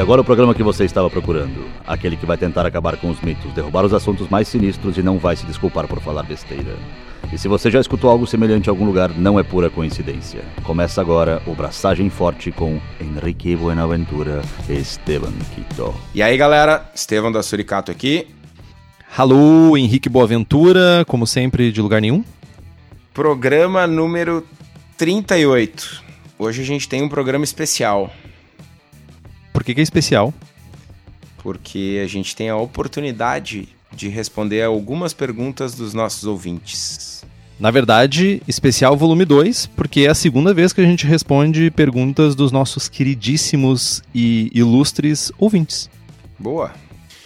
E agora o programa que você estava procurando. Aquele que vai tentar acabar com os mitos, derrubar os assuntos mais sinistros e não vai se desculpar por falar besteira. E se você já escutou algo semelhante em algum lugar, não é pura coincidência. Começa agora o Braçagem Forte com Henrique Buenaventura e Esteban Quito. E aí galera, Esteban da Suricato aqui. Alô, Henrique Boaventura, como sempre, de lugar nenhum. Programa número 38. Hoje a gente tem um programa especial. Por que, que é especial? Porque a gente tem a oportunidade de responder algumas perguntas dos nossos ouvintes. Na verdade, especial volume 2, porque é a segunda vez que a gente responde perguntas dos nossos queridíssimos e ilustres ouvintes. Boa.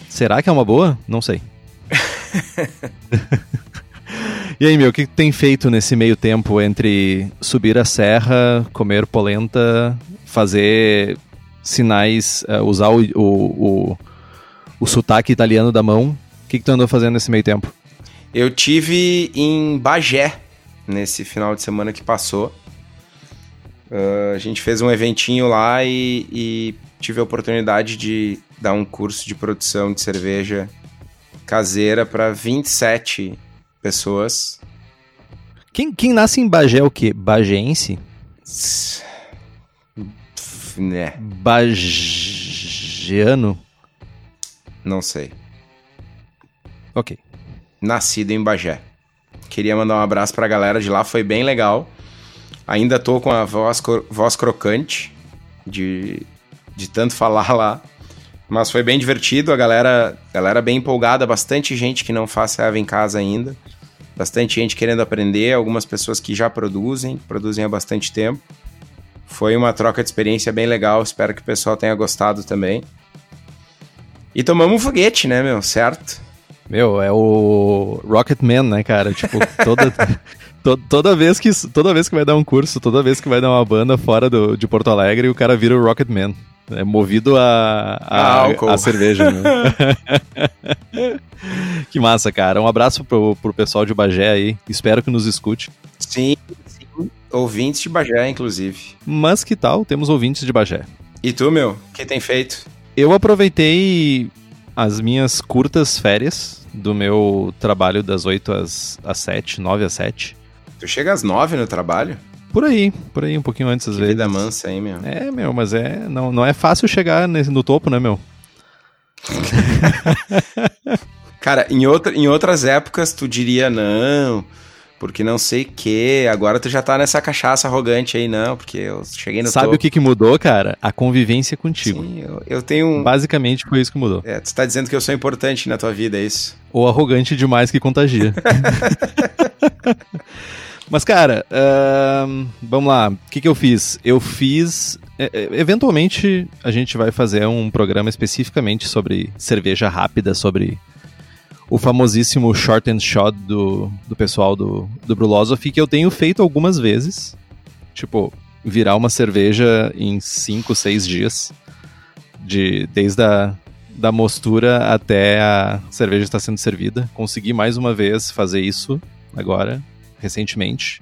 Será que é uma boa? Não sei. e aí, meu, o que tem feito nesse meio tempo entre subir a serra, comer polenta, fazer sinais, uh, usar o, o, o, o sotaque italiano da mão? O que, que tu andou fazendo nesse meio tempo? Eu tive em Bagé nesse final de semana que passou. Uh, a gente fez um eventinho lá e, e, tive a oportunidade de dar um curso de produção de cerveja caseira para 27 pessoas. Quem, quem nasce em Bagé é o quê? Bagéense? Né. Bagiano? Não sei. Ok. Nascido em Bagé. Queria mandar um abraço pra galera de lá, foi bem legal. Ainda tô com a voz, voz crocante de, de tanto falar lá. Mas foi bem divertido, a galera, galera bem empolgada, bastante gente que não faz serva em casa ainda. Bastante gente querendo aprender, algumas pessoas que já produzem, produzem há bastante tempo. Foi uma troca de experiência bem legal, espero que o pessoal tenha gostado também. E tomamos um foguete, né, meu? Certo? Meu, é o Rocketman, né, cara? Tipo, toda, to, toda, vez que, toda vez que vai dar um curso, toda vez que vai dar uma banda fora do, de Porto Alegre, o cara vira o Rocketman. É movido a, a, a, a cerveja. Né? que massa, cara. Um abraço pro, pro pessoal de Bagé aí. Espero que nos escute. Sim, sim. Ouvintes de Bagé, inclusive. Mas que tal? Temos ouvintes de Bagé. E tu, meu? O que tem feito? Eu aproveitei as minhas curtas férias do meu trabalho das 8 às, às 7, 9 às 7. Tu chega às 9 no trabalho? Por aí, por aí, um pouquinho antes às que vezes. Vida mansa, hein, meu? É, meu, mas é. Não, não é fácil chegar nesse, no topo, né, meu? Cara, em, outra, em outras épocas tu diria não porque não sei que. Agora tu já tá nessa cachaça arrogante aí, não, porque eu cheguei no Sabe topo. o que, que mudou, cara? A convivência contigo. Sim, eu, eu tenho um... Basicamente foi isso que mudou. É, tu tá dizendo que eu sou importante na tua vida, é isso? Ou arrogante demais que contagia. Mas, cara, uh, vamos lá. O que, que eu fiz? Eu fiz. Eventualmente, a gente vai fazer um programa especificamente sobre cerveja rápida, sobre o famosíssimo short and shot do, do pessoal do, do Brulosophy, que eu tenho feito algumas vezes. Tipo, virar uma cerveja em 5, 6 dias. De, desde a da mostura até a cerveja estar sendo servida. Consegui mais uma vez fazer isso agora, recentemente.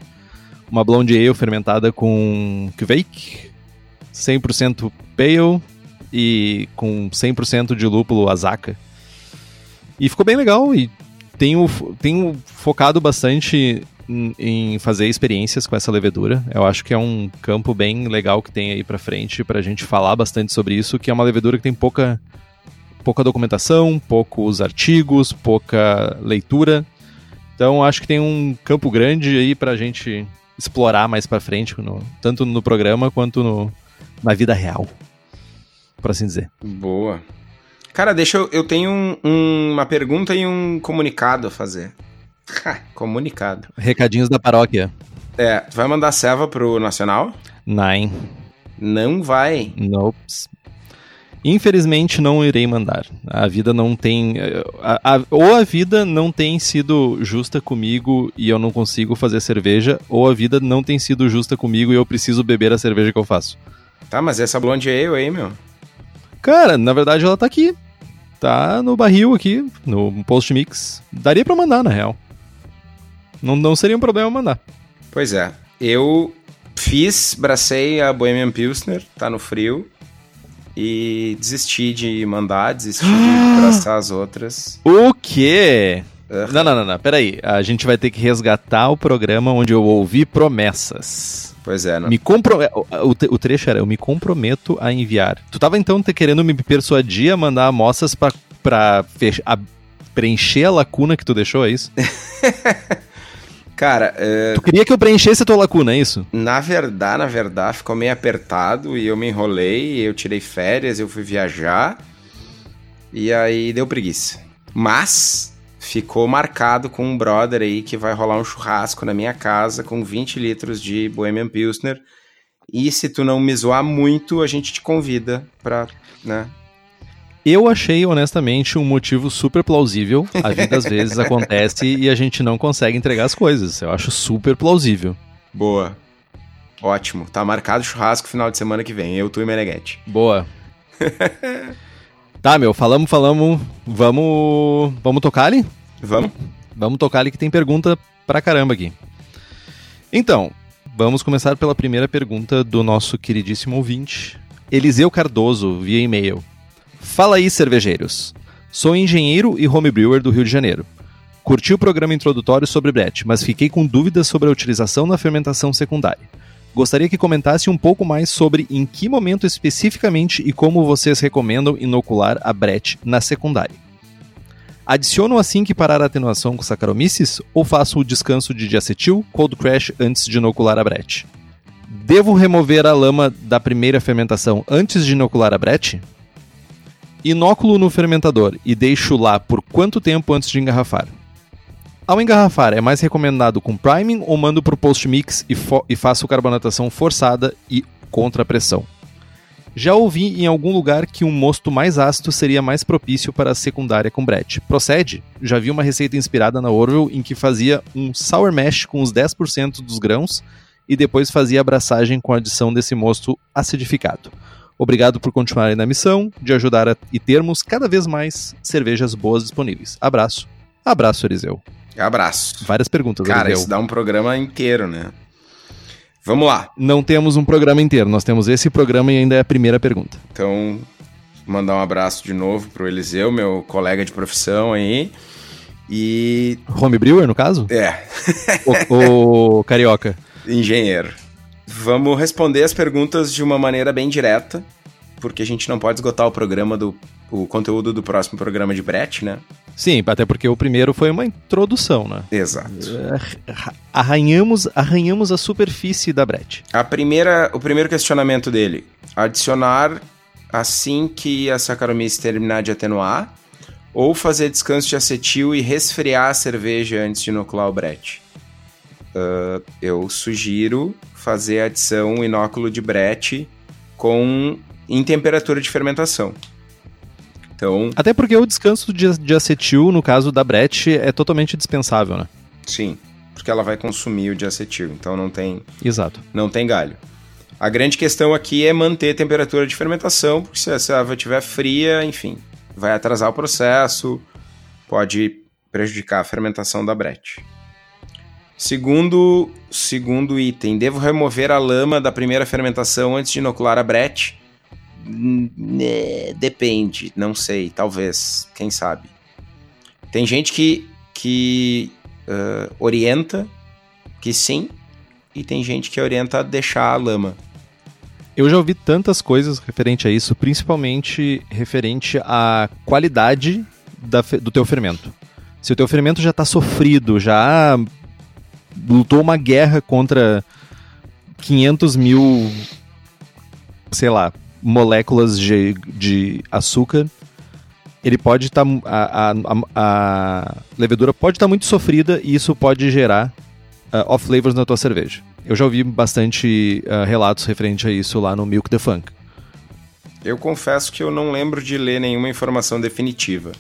Uma blonde ale fermentada com Kveik, 100% pale e com 100% de lúpulo Azaka. E ficou bem legal e tenho, tenho focado bastante em, fazer experiências com essa levedura. Eu acho que é um campo bem legal que tem aí para frente pra gente falar bastante sobre isso, que é uma levedura que tem pouca pouca documentação, poucos artigos, pouca leitura. Então acho que tem um campo grande aí pra gente explorar mais para frente, no, tanto no programa quanto no, na vida real, por assim dizer. Boa. Cara, deixa eu. Eu tenho um, um, uma pergunta e um comunicado a fazer. comunicado. Recadinhos da paróquia. É, tu vai mandar serva pro Nacional? Nine. Não vai. Nope. Infelizmente não irei mandar. A vida não tem. A, a, ou a vida não tem sido justa comigo e eu não consigo fazer cerveja, ou a vida não tem sido justa comigo e eu preciso beber a cerveja que eu faço. Tá, mas essa blonde é eu aí, meu. Cara, na verdade ela tá aqui. Tá no barril aqui, no post mix. Daria pra mandar, na real. Não, não seria um problema mandar. Pois é. Eu fiz, bracei a Bohemian Pilsner, tá no frio. e desisti de mandar, desisti de traçar as outras. O quê? Não, não, não, não, peraí. A gente vai ter que resgatar o programa onde eu ouvi promessas. Pois é, não. Me compro... o, o trecho era, eu me comprometo a enviar. Tu tava então querendo me persuadir a mandar amostras pra, pra fech... a... preencher a lacuna que tu deixou, é isso? Cara, é... Tu queria que eu preenchesse a tua lacuna, é isso? Na verdade, na verdade, ficou meio apertado e eu me enrolei, eu tirei férias, eu fui viajar e aí deu preguiça. Mas ficou marcado com um brother aí que vai rolar um churrasco na minha casa com 20 litros de Bohemian Pilsner. E se tu não me zoar muito, a gente te convida pra, né? Eu achei, honestamente, um motivo super plausível. A vida às vezes acontece e a gente não consegue entregar as coisas. Eu acho super plausível. Boa. Ótimo. Tá marcado churrasco final de semana que vem. Eu, tu e Meneghete. Boa. tá, meu, falamos, falamos. Vamos. Vamos tocar ali? Vamos. Vamos tocar ali que tem pergunta pra caramba aqui. Então, vamos começar pela primeira pergunta do nosso queridíssimo ouvinte, Eliseu Cardoso, via e-mail. Fala aí, cervejeiros. Sou engenheiro e homebrewer do Rio de Janeiro. Curti o programa introdutório sobre Brett, mas fiquei com dúvidas sobre a utilização na fermentação secundária. Gostaria que comentasse um pouco mais sobre em que momento especificamente e como vocês recomendam inocular a Brett na secundária. Adiciono assim que parar a atenuação com Saccharomyces ou faço o descanso de diacetil, cold crash antes de inocular a Brett? Devo remover a lama da primeira fermentação antes de inocular a Brett? Inóculo no fermentador e deixo lá por quanto tempo antes de engarrafar? Ao engarrafar, é mais recomendado com priming ou mando para o post-mix e, e faço carbonatação forçada e contra pressão? Já ouvi em algum lugar que um mosto mais ácido seria mais propício para a secundária com Brett. Procede? Já vi uma receita inspirada na Orville em que fazia um sour mash com os 10% dos grãos e depois fazia abraçagem com a adição desse mosto acidificado. Obrigado por continuarem na missão de ajudar e termos cada vez mais cervejas boas disponíveis. Abraço. Abraço, Eliseu. Abraço. Várias perguntas, Cara, Eliseu. isso dá um programa inteiro, né? Vamos lá. Não temos um programa inteiro, nós temos esse programa e ainda é a primeira pergunta. Então, mandar um abraço de novo pro Eliseu, meu colega de profissão aí. E. Homebrewer, no caso? É. o, o Carioca. Engenheiro. Vamos responder as perguntas de uma maneira bem direta, porque a gente não pode esgotar o programa do o conteúdo do próximo programa de Brett, né? Sim, até porque o primeiro foi uma introdução, né? Exato. Arranhamos, arranhamos a superfície da Brett. A primeira, o primeiro questionamento dele: adicionar assim que a Saccharomyces terminar de atenuar, ou fazer descanso de acetil e resfriar a cerveja antes de inocular o Brett? Uh, eu sugiro fazer a adição inóculo de Brett com em temperatura de fermentação. Então, Até porque o descanso de, de acetil, no caso da Brett, é totalmente dispensável, né? sim, porque ela vai consumir o diacetil, então não tem Exato. não tem galho. A grande questão aqui é manter a temperatura de fermentação, porque se a água estiver fria, enfim, vai atrasar o processo, pode prejudicar a fermentação da Brett. Segundo, segundo item, devo remover a lama da primeira fermentação antes de inocular a Brett? Né, depende, não sei, talvez, quem sabe. Tem gente que, que uh, orienta que sim, e tem gente que orienta a deixar a lama. Eu já ouvi tantas coisas referente a isso, principalmente referente à qualidade da, do teu fermento. Se o teu fermento já está sofrido, já lutou uma guerra contra 500 mil, sei lá, moléculas de, de açúcar, ele pode estar. Tá, a, a, a, levedura pode estar tá muito sofrida e isso pode gerar uh, off-flavors na tua cerveja. Eu já ouvi bastante uh, relatos referente a isso lá no Milk the Funk. Eu confesso que eu não lembro de ler nenhuma informação definitiva.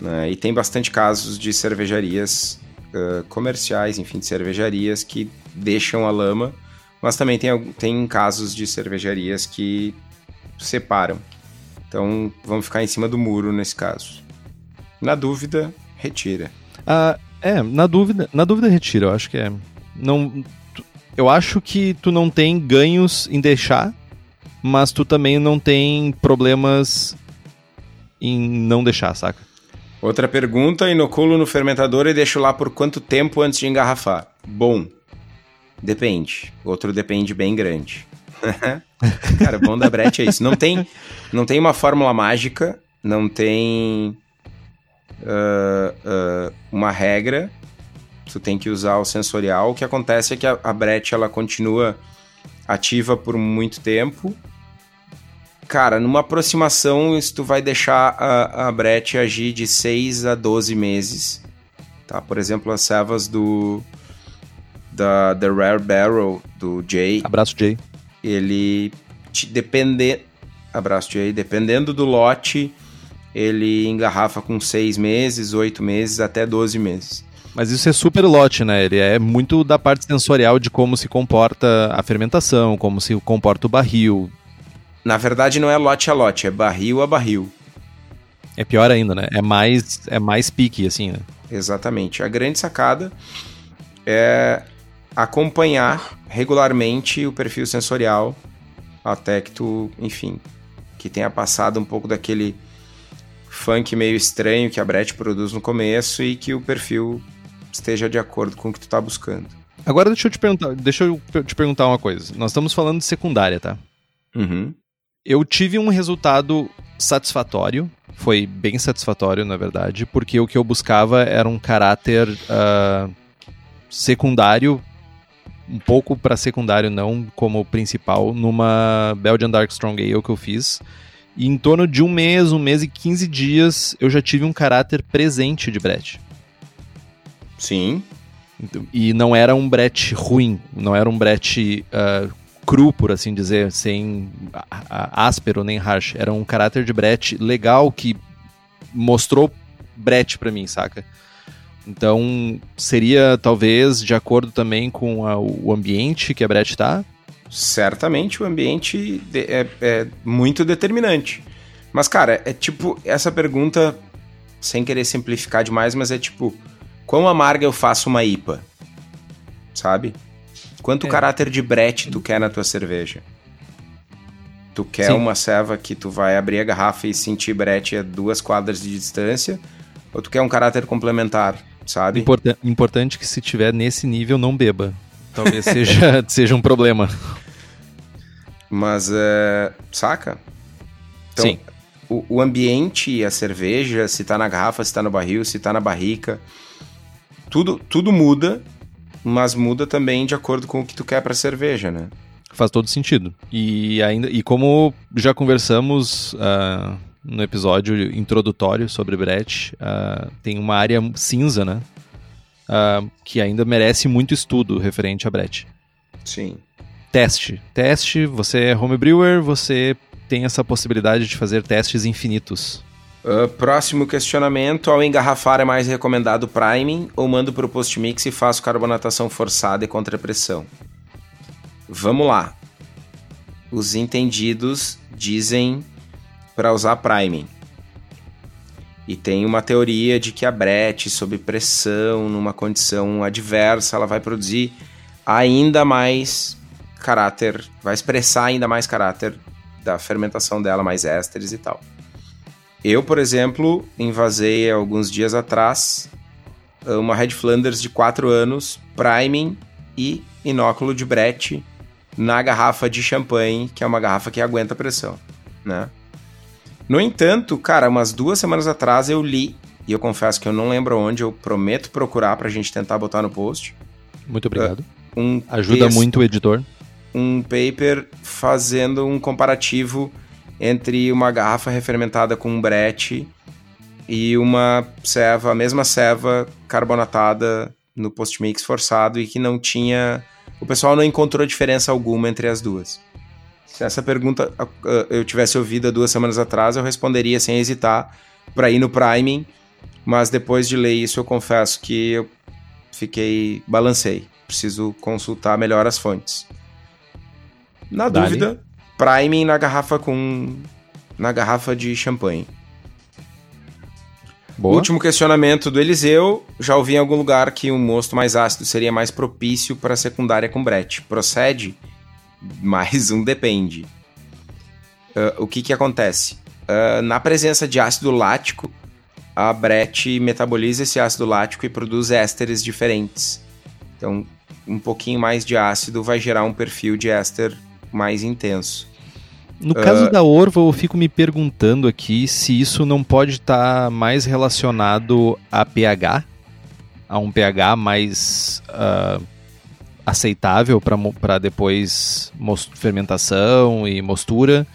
Né? E tem bastante casos de cervejarias uh, comerciais, enfim, de cervejarias que deixam a lama, mas também tem, tem casos de cervejarias que separam. Então vamos ficar em cima do muro nesse caso. Na dúvida, retira. Ah, é, na dúvida, na dúvida retira, eu acho que é. Não, tu, eu acho que tu não tem ganhos em deixar, mas tu também não tem problemas em não deixar, saca? Outra pergunta, inoculo no fermentador e deixo lá por quanto tempo antes de engarrafar? Bom, depende. Outro depende bem grande. Cara, o bom da Brett é isso. Não tem, não tem uma fórmula mágica, não tem uh, uh, uma regra. Tu tem que usar o sensorial. O que acontece é que a, a Brett ela continua ativa por muito tempo. Cara, numa aproximação, se tu vai deixar a, a Brett agir de 6 a 12 meses. Tá? Por exemplo, as servas do da The Rare Barrel do Jay. Abraço, Jay. Ele te depender. Abraço, Jay. Dependendo do lote, ele engarrafa com 6 meses, 8 meses, até 12 meses. Mas isso é super lote, né? Ele é muito da parte sensorial de como se comporta a fermentação, como se comporta o barril. Na verdade, não é lote a lote, é barril a barril. É pior ainda, né? É mais, é mais pique, assim, né? Exatamente. A grande sacada é acompanhar regularmente o perfil sensorial até que tu, enfim, que tenha passado um pouco daquele funk meio estranho que a Brett produz no começo e que o perfil esteja de acordo com o que tu tá buscando. Agora deixa eu te perguntar, deixa eu te perguntar uma coisa. Nós estamos falando de secundária, tá? Uhum. Eu tive um resultado satisfatório, foi bem satisfatório, na verdade, porque o que eu buscava era um caráter uh, secundário um pouco para secundário, não como principal, numa Belgian Dark Strong Ale que eu fiz. E em torno de um mês, um mês e 15 dias, eu já tive um caráter presente de Brett. Sim. Então, e não era um Brett ruim, não era um Brett uh, cru, por assim dizer, sem áspero nem harsh. Era um caráter de Brett legal que mostrou Brett para mim, saca? Então, seria talvez de acordo também com a, o ambiente que a Brett está? Certamente o ambiente é, é muito determinante. Mas, cara, é tipo, essa pergunta, sem querer simplificar demais, mas é tipo, quão amarga eu faço uma IPA? Sabe? Quanto é. caráter de brete tu quer na tua cerveja? Tu quer Sim. uma ceva que tu vai abrir a garrafa e sentir brete a duas quadras de distância? Ou tu quer um caráter complementar? Sabe? Importa importante que se tiver nesse nível, não beba. Talvez seja, seja um problema. Mas, é, saca? Então, Sim. O, o ambiente, a cerveja, se tá na garrafa, se tá no barril, se tá na barrica, tudo, tudo muda, mas muda também de acordo com o que tu quer pra cerveja, né? Faz todo sentido. E ainda e como já conversamos uh, no episódio introdutório sobre Brett, uh, tem uma área cinza, né? Uh, que ainda merece muito estudo referente a Brett. Sim. Teste. Teste, você é homebrewer, você tem essa possibilidade de fazer testes infinitos. Uh, próximo questionamento: ao engarrafar é mais recomendado priming ou mando para o post-mix e faço carbonatação forçada e contrapressão? Vamos lá. Os entendidos dizem para usar priming. E tem uma teoria de que a Brett, sob pressão, numa condição adversa, ela vai produzir ainda mais caráter, vai expressar ainda mais caráter da fermentação dela, mais ésteres e tal. Eu, por exemplo, invasei alguns dias atrás uma Red Flanders de 4 anos, priming e inóculo de Brett na garrafa de champanhe, que é uma garrafa que aguenta pressão, né? No entanto, cara, umas duas semanas atrás eu li, e eu confesso que eu não lembro onde, eu prometo procurar pra gente tentar botar no post. Muito obrigado. Uh, um Ajuda texto, muito o editor. Um paper fazendo um comparativo entre uma garrafa refermentada com um brete e uma ceva, a mesma ceva carbonatada no post-mix forçado e que não tinha. O pessoal não encontrou diferença alguma entre as duas. Se essa pergunta eu tivesse ouvido há duas semanas atrás, eu responderia sem hesitar para ir no priming, mas depois de ler isso, eu confesso que eu fiquei balancei. Preciso consultar melhor as fontes. Na Dali. dúvida, priming na garrafa com na garrafa de champanhe. Boa. Último questionamento do Eliseu. Já ouvi em algum lugar que um mosto mais ácido seria mais propício para secundária com brete. Procede? Mais um depende. Uh, o que que acontece? Uh, na presença de ácido lático, a Brett metaboliza esse ácido lático e produz ésteres diferentes. Então, um pouquinho mais de ácido vai gerar um perfil de éster mais intenso. No caso uh, da Orva, eu fico me perguntando aqui se isso não pode estar tá mais relacionado a pH, a um pH mais uh, aceitável para depois fermentação e mostura,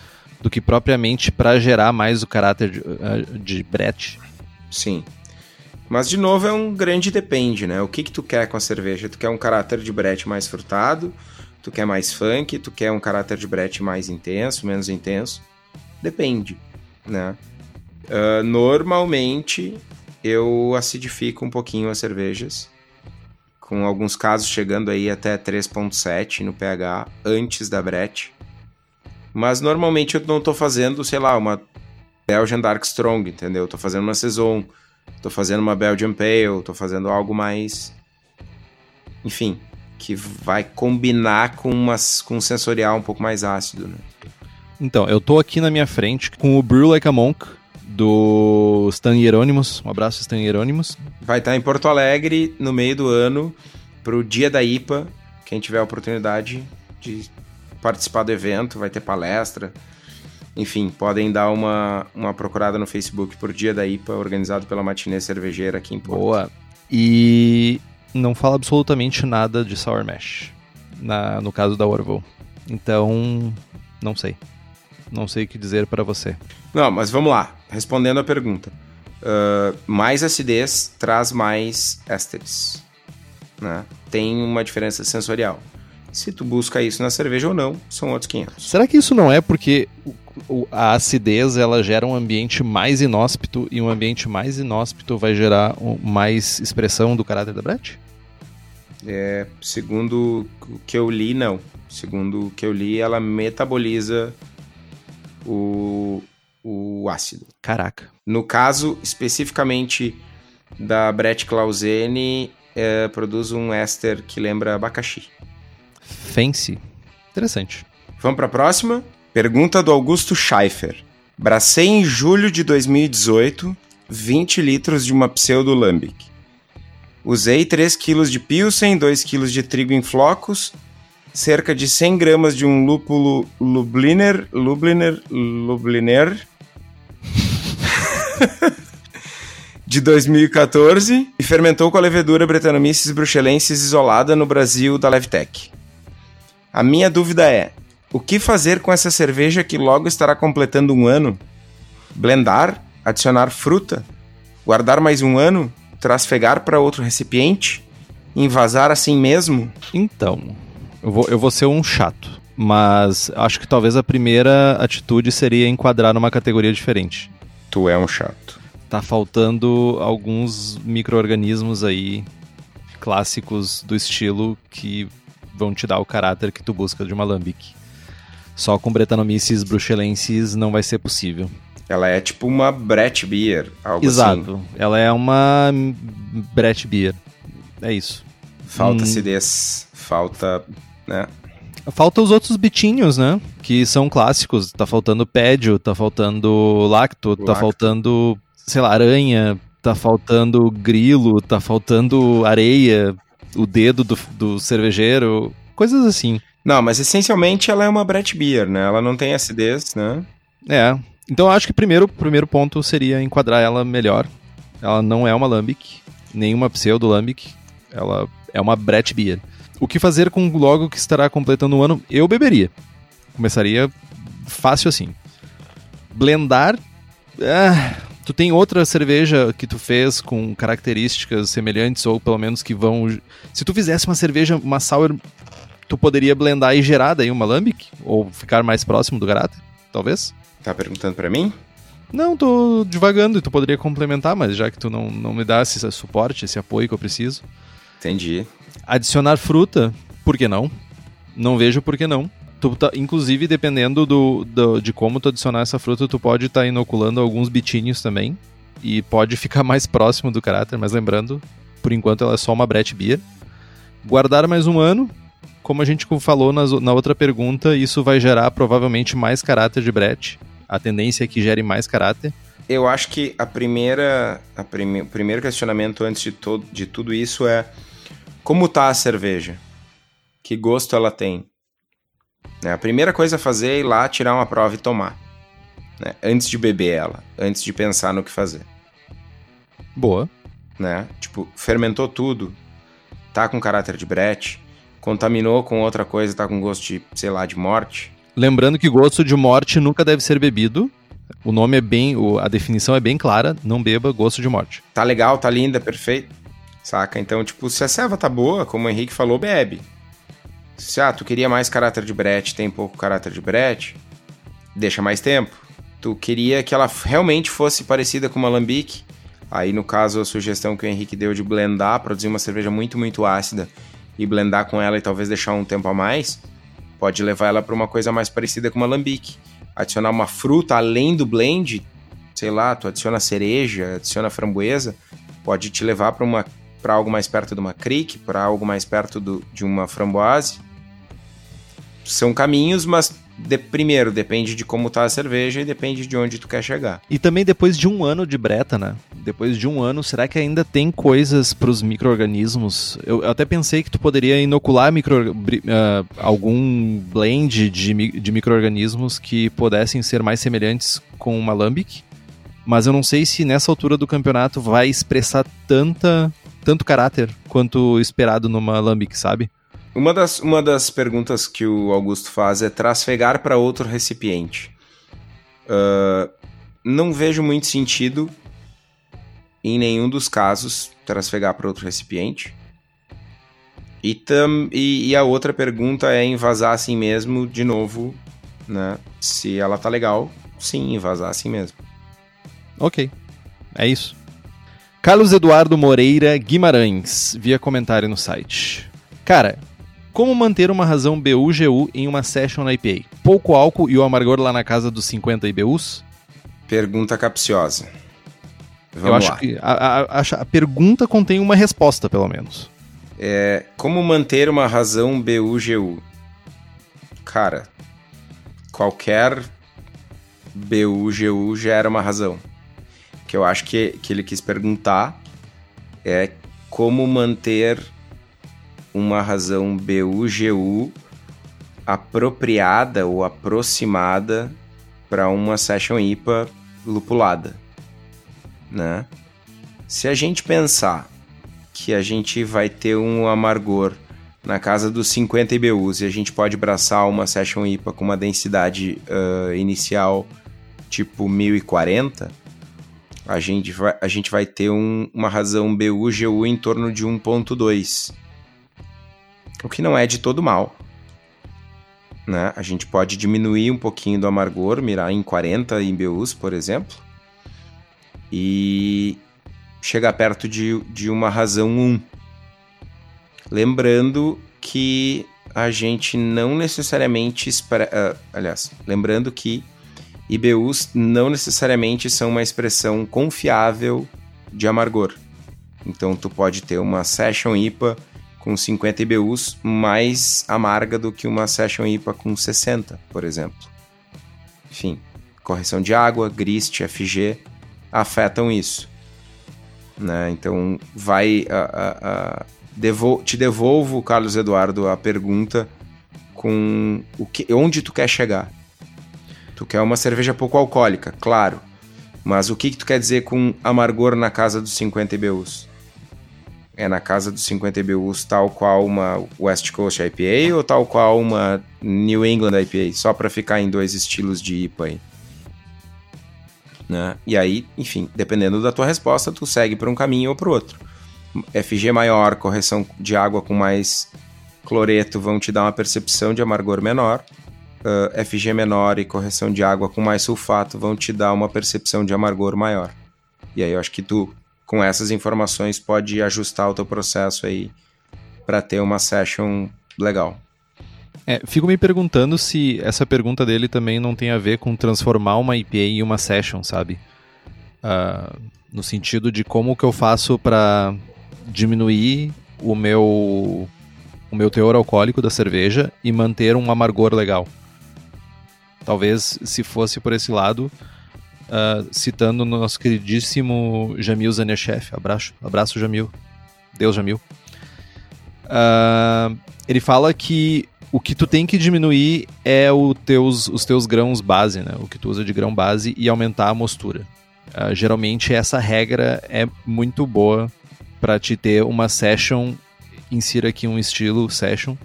do que propriamente para gerar mais o caráter de, uh, de brete. Sim. Mas, de novo, é um grande depende, né? O que, que tu quer com a cerveja? Tu quer um caráter de brete mais frutado? Tu quer mais funk? Tu quer um caráter de brete mais intenso, menos intenso? Depende, né? Uh, normalmente, eu acidifico um pouquinho as cervejas, com alguns casos chegando aí até 3.7 no pH antes da brete. Mas normalmente eu não tô fazendo, sei lá, uma Belgian Dark Strong, entendeu? Tô fazendo uma Saison, tô fazendo uma Belgian Pale, tô fazendo algo mais. Enfim, que vai combinar com, umas, com um sensorial um pouco mais ácido, né? Então, eu tô aqui na minha frente com o Brew Like a Monk, do Stan Hieronymus. Um abraço, Stan Hieronymus. Vai estar em Porto Alegre no meio do ano, pro dia da IPA. Quem tiver a oportunidade de participar do evento, vai ter palestra, enfim, podem dar uma, uma procurada no Facebook por Dia da IPA, organizado pela Matinê Cervejeira aqui em Porto. Boa. E não fala absolutamente nada de Sour Mash, na, no caso da Orville. Então, não sei. Não sei o que dizer para você. Não, mas vamos lá. Respondendo a pergunta. Uh, mais acidez traz mais ésteres. Né? Tem uma diferença sensorial. Se tu busca isso na cerveja ou não, são outros 500. Será que isso não é porque a acidez ela gera um ambiente mais inóspito e um ambiente mais inóspito vai gerar mais expressão do caráter da Brett? É, segundo o que eu li, não. Segundo o que eu li, ela metaboliza o, o ácido. Caraca. No caso, especificamente da Brett Clausene, é, produz um éster que lembra abacaxi. Fancy. Interessante. Vamos para a próxima? Pergunta do Augusto Schaeffer. Bracei em julho de 2018 20 litros de uma pseudo lambic. Usei 3 kg de Pilsen, 2 kg de trigo em flocos, cerca de 100 gramas de um lúpulo Lubliner, Lubliner, Lubliner de 2014 e fermentou com a levedura Brettanomyces bruxelensis isolada no Brasil da Levtech. A minha dúvida é: o que fazer com essa cerveja que logo estará completando um ano? Blendar? Adicionar fruta? Guardar mais um ano? Trasfegar para outro recipiente? Invasar assim mesmo? Então, eu vou, eu vou ser um chato, mas acho que talvez a primeira atitude seria enquadrar numa categoria diferente. Tu é um chato. Tá faltando alguns micro-organismos aí clássicos do estilo que vão te dar o caráter que tu busca de uma lambic. Só com Brettanomyces bruxelensis não vai ser possível. Ela é tipo uma Brett Beer, algo Exato. assim. Exato. Ela é uma Brett Beer. É isso. Falta hum. acidez, falta, né? Falta os outros bitinhos, né? Que são clássicos. Tá faltando pédio, tá faltando lacto, lacto, tá faltando, sei lá, aranha, tá faltando grilo, tá faltando areia, o dedo do, do cervejeiro, coisas assim. Não, mas essencialmente ela é uma Brett Beer, né? Ela não tem acidez, né? É. Então eu acho que primeiro, o primeiro ponto seria enquadrar ela melhor. Ela não é uma Lambic, nem uma pseudo Lambic. Ela é uma Brett Beer. O que fazer com logo que estará completando o um ano? Eu beberia. Começaria fácil assim. Blendar. Ah, tu tem outra cerveja que tu fez com características semelhantes, ou pelo menos que vão. Se tu fizesse uma cerveja, uma sour tu poderia blendar e gerar daí uma lambic? Ou ficar mais próximo do caráter, talvez? Tá perguntando para mim? Não, tô devagando e tu poderia complementar, mas já que tu não, não me dá esse suporte, esse apoio que eu preciso. Entendi. Adicionar fruta, por que não? Não vejo por que não. Tu tá, inclusive, dependendo do, do, de como tu adicionar essa fruta, tu pode estar tá inoculando alguns bitinhos também. E pode ficar mais próximo do caráter, mas lembrando, por enquanto ela é só uma Brett Beer. Guardar mais um ano, como a gente falou nas, na outra pergunta, isso vai gerar provavelmente mais caráter de brete. A tendência é que gere mais caráter. Eu acho que a primeira, a prime, o primeiro questionamento antes de, todo, de tudo isso é como tá a cerveja? Que gosto ela tem? Né? A primeira coisa a fazer é ir lá, tirar uma prova e tomar. Né? Antes de beber ela, antes de pensar no que fazer. Boa. Né? Tipo, fermentou tudo, tá com caráter de brete, contaminou com outra coisa, tá com gosto de, sei lá, de morte. Lembrando que gosto de morte nunca deve ser bebido. O nome é bem, a definição é bem clara, não beba gosto de morte. Tá legal, tá linda, perfeito. Saca? Então, tipo, se a ceva tá boa, como o Henrique falou, bebe. Se ah, tu queria mais caráter de brete, tem pouco caráter de brete, deixa mais tempo. Tu queria que ela realmente fosse parecida com uma lambique, aí no caso a sugestão que o Henrique deu de blendar, produzir uma cerveja muito, muito ácida, e blendar com ela e talvez deixar um tempo a mais, pode levar ela para uma coisa mais parecida com uma lambique. Adicionar uma fruta além do blend, sei lá, tu adiciona cereja, adiciona framboesa, pode te levar para uma para algo mais perto de uma crique, para algo mais perto do, de uma framboise. São caminhos, mas de, primeiro, depende de como tá a cerveja e depende de onde tu quer chegar. E também depois de um ano de breta, né? Depois de um ano, será que ainda tem coisas para os micro-organismos? Eu, eu, até pensei que tu poderia inocular micro, uh, algum blend de, de micro-organismos que pudessem ser mais semelhantes com uma lambic, mas eu não sei se nessa altura do campeonato vai expressar tanta, tanto caráter quanto esperado numa lambic, sabe? Uma das, uma das perguntas que o Augusto faz é trasfegar para outro recipiente. Uh, não vejo muito sentido em nenhum dos casos trasfegar para outro recipiente. E, tam, e, e, a outra pergunta é envasar assim mesmo, de novo, né? Se ela tá legal, sim, envasar assim mesmo. Ok, é isso. Carlos Eduardo Moreira Guimarães, via comentário no site. Cara, como manter uma razão BU-GU em uma session IPA? Pouco álcool e o amargor lá na casa dos 50 IBUs? Pergunta capciosa. Vamos Eu acho lá. que a, a, a, pergunta contém uma resposta, pelo menos. É, como manter uma razão BU-GU? Cara, qualquer BU-GU gera uma razão. O que eu acho que, que ele quis perguntar é como manter uma razão BU-GU apropriada ou aproximada para uma session IPA lupulada, né? Se a gente pensar que a gente vai ter um amargor na casa dos 50 IBUs e a gente pode braçar uma session IPA com uma densidade uh, inicial tipo 1040, a gente vai, a gente vai ter um, uma razão BU-GU em torno de 1.2 o que não é de todo mal. Né? A gente pode diminuir um pouquinho do amargor, mirar em 40 IBUs, por exemplo, e chegar perto de, de uma razão 1. Lembrando que a gente não necessariamente espera. Uh, aliás, lembrando que IBUs não necessariamente são uma expressão confiável de amargor. Então, tu pode ter uma Session IPA com 50 IBUs mais amarga do que uma Session IPA com 60, por exemplo. Enfim, correção de água, GRIST, FG afetam isso. Né? Então, vai. Te devolvo, Carlos Eduardo, a pergunta com o que, onde tu quer chegar. Tu quer uma cerveja pouco alcoólica, claro. Mas o que, que tu quer dizer com amargor na casa dos 50 IBUs? É na casa dos 50 IBUs, tal qual uma West Coast IPA ou tal qual uma New England IPA, só para ficar em dois estilos de IPA aí. Né? E aí, enfim, dependendo da tua resposta, tu segue para um caminho ou para outro. FG maior, correção de água com mais cloreto vão te dar uma percepção de amargor menor. Uh, ah, FG menor e correção de água com mais sulfato vão te dar uma percepção de amargor maior. E aí eu acho que tu com essas informações pode ajustar o teu processo aí para ter uma session legal. É, fico me perguntando se essa pergunta dele também não tem a ver com transformar uma IPA em uma session, sabe? Uh, no sentido de como que eu faço para diminuir o meu o meu teor alcoólico da cerveja e manter um amargor legal. Talvez se fosse por esse lado, uh, citando o nosso queridíssimo Jamil Zanechev. Abraço, abraço Jamil. Deus Jamil. Uh, ele fala que o que tu tem que diminuir é o teus, os teus grãos base, né? O que tu usa de grão base e aumentar a mostura. Uh, geralmente essa regra é muito boa para te ter uma session, insira aqui um estilo session,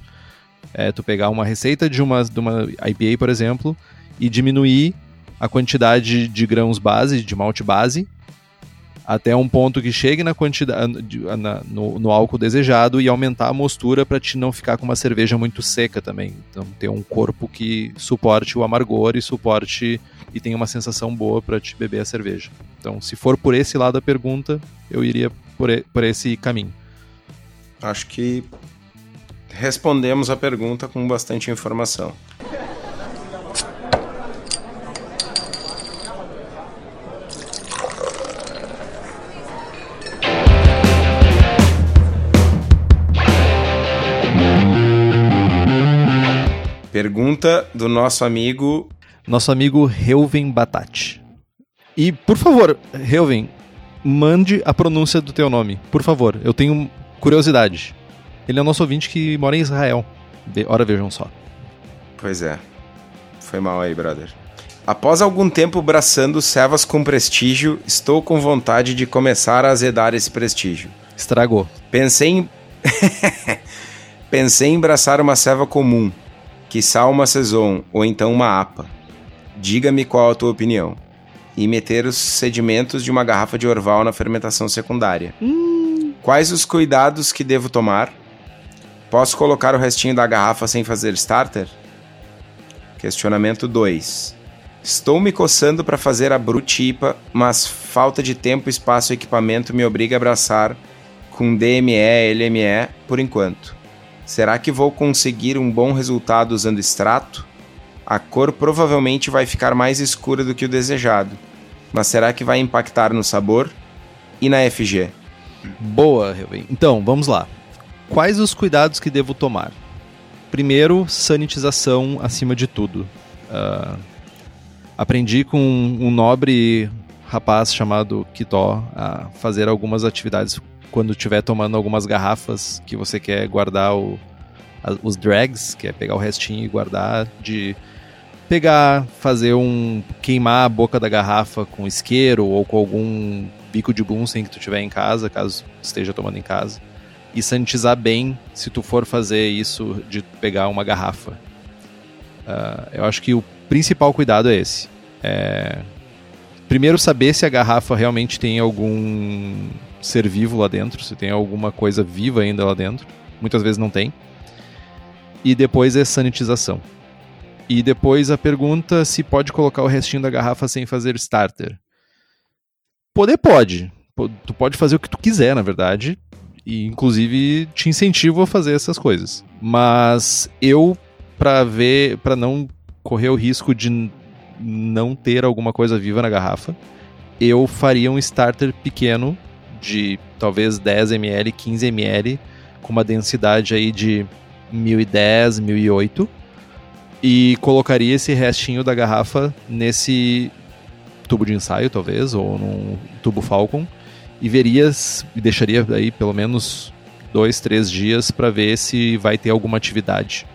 é tu pegar uma receita de uma, de uma IPA, por exemplo, e diminuir a quantidade de grãos base, de malte base, até um ponto que chegue na quantidade na, no, no, álcool desejado e aumentar a mostura para te não ficar com uma cerveja muito seca também. Então ter um corpo que suporte o amargor e suporte e tenha uma sensação boa para te beber a cerveja. Então, se for por esse lado da pergunta, eu iria por, por esse caminho. Acho que respondemos a pergunta com bastante informação. Pergunta do nosso amigo. Nosso amigo Reuven Batat. E, por favor, Reuven, mande a pronúncia do teu nome. Por favor, eu tenho curiosidade. Ele é o nosso ouvinte que mora em Israel. Ora, vejam só. Pois é. Foi mal aí, brother. Após algum tempo braçando servas com prestígio, estou com vontade de começar a azedar esse prestígio. Estragou. Pensei em. Pensei em braçar uma serva comum, quiçá uma saison ou então uma APA. Diga-me qual a tua opinião. E meter os sedimentos de uma garrafa de orval na fermentação secundária. Hum. Quais os cuidados que devo tomar? Posso colocar o restinho da garrafa sem fazer starter? Questionamento 2. Estou me coçando para fazer a Brut IPA, mas falta de tempo, espaço e equipamento me obriga a abraçar com DME, LME por enquanto. Será que vou conseguir um bom resultado usando extrato? A cor provavelmente vai ficar mais escura do que o desejado, mas será que vai impactar no sabor? E na FG? Boa, Então, vamos lá. Quais os cuidados que devo tomar? Primeiro, sanitização acima de tudo. Uh, aprendi com um nobre rapaz chamado Kitó a fazer algumas atividades quando estiver tomando algumas garrafas que você quer guardar o, a, os drags, que é pegar o restinho e guardar, de pegar, fazer um queimar a boca da garrafa com isqueiro ou com algum bico de Bunsen que tu tiver em casa, caso esteja tomando em casa, e sanitizar bem se tu for fazer isso de pegar uma garrafa. Uh, eu acho que o principal cuidado é esse. É... Primeiro saber se a garrafa realmente tem algum ser vivo lá dentro, se tem alguma coisa viva ainda lá dentro. Muitas vezes não tem. E depois é sanitização. E depois a pergunta se pode colocar o restinho da garrafa sem fazer starter. Poder pode. Tu pode fazer o que tu quiser, na verdade. E inclusive te incentivo a fazer essas coisas. Mas eu, para ver, para não correr o risco de não ter alguma coisa viva na garrafa, eu faria um starter pequeno de talvez 10 ml, 15 ml, com uma densidade aí de 1010, 1008 e colocaria esse restinho da garrafa nesse tubo de ensaio, talvez, ou num tubo Falcon e veria e deixaria aí pelo menos dois, três dias para ver se vai ter alguma atividade.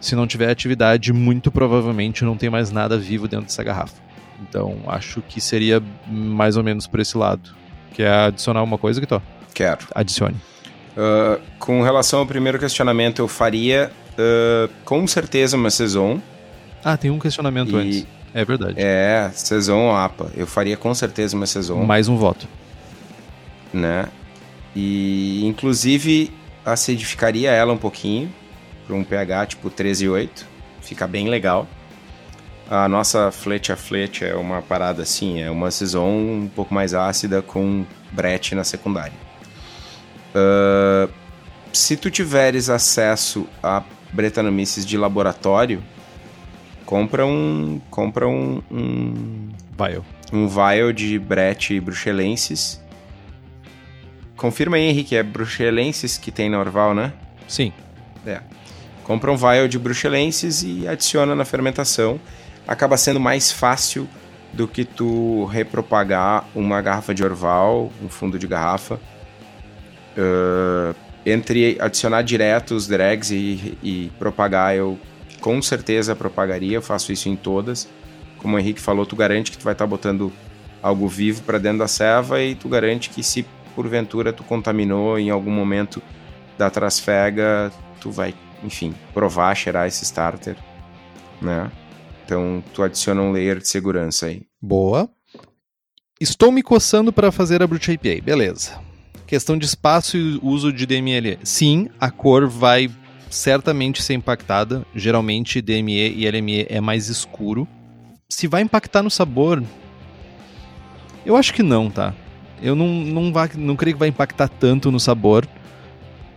Se não tiver atividade, muito provavelmente não tem mais nada vivo dentro dessa garrafa. Então, acho que seria mais ou menos por esse lado. Quer adicionar uma coisa, Guitor? Quero. Adicione. Uh, com relação ao primeiro questionamento, eu faria uh, com certeza uma Saison. Ah, tem um questionamento e... antes. É verdade. É, Saison ou APA. Eu faria com certeza uma Saison. Mais um voto. Né? E, inclusive, acidificaria ela um pouquinho para um pH tipo 13,8. Fica bem legal. A nossa flete a flete é uma parada assim, é uma saison um pouco mais ácida com brete na secundária. Uh, se tu tiveres acesso a Brettanomyces de laboratório, compra um compra um, um vial, um vial de brete bruxelensis. Confirma aí, Henrique, é bruxelensis que tem no Orval, né? Sim. É. Compra um vial de bruxelenses e adiciona na fermentação. Acaba sendo mais fácil do que tu repropagar uma garrafa de orval, um fundo de garrafa. Uh, entre adicionar direto os drags e, e propagar, eu com certeza propagaria, eu faço isso em todas. Como o Henrique falou, tu garante que tu vai estar tá botando algo vivo para dentro da serva e tu garante que se porventura tu contaminou em algum momento da trasfega, tu vai, enfim, provar, cheirar esse starter, né? Então tu adiciona um layer de segurança aí. Boa. Estou me coçando para fazer a Brute IPA, beleza. Questão de espaço e uso de DML. Sim, a cor vai certamente ser impactada. Geralmente DME e LME é mais escuro. Se vai impactar no sabor, eu acho que não, tá? Eu não, não, vai, não creio que vai impactar tanto no sabor.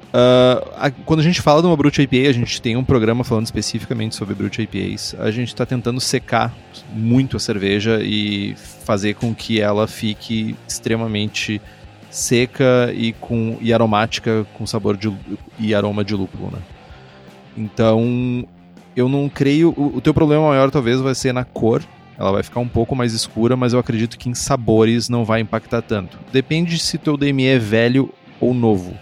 Uh, a, quando a gente fala de uma Brute IPA, a gente tem um programa falando especificamente sobre Brute IPAs. A gente está tentando secar muito a cerveja e fazer com que ela fique extremamente seca e, com, e aromática com sabor de, e aroma de lúpulo, né? Então, eu não creio. O, o teu problema maior talvez vai ser na cor. Ela vai ficar um pouco mais escura, mas eu acredito que em sabores não vai impactar tanto. Depende se teu DME é velho ou novo.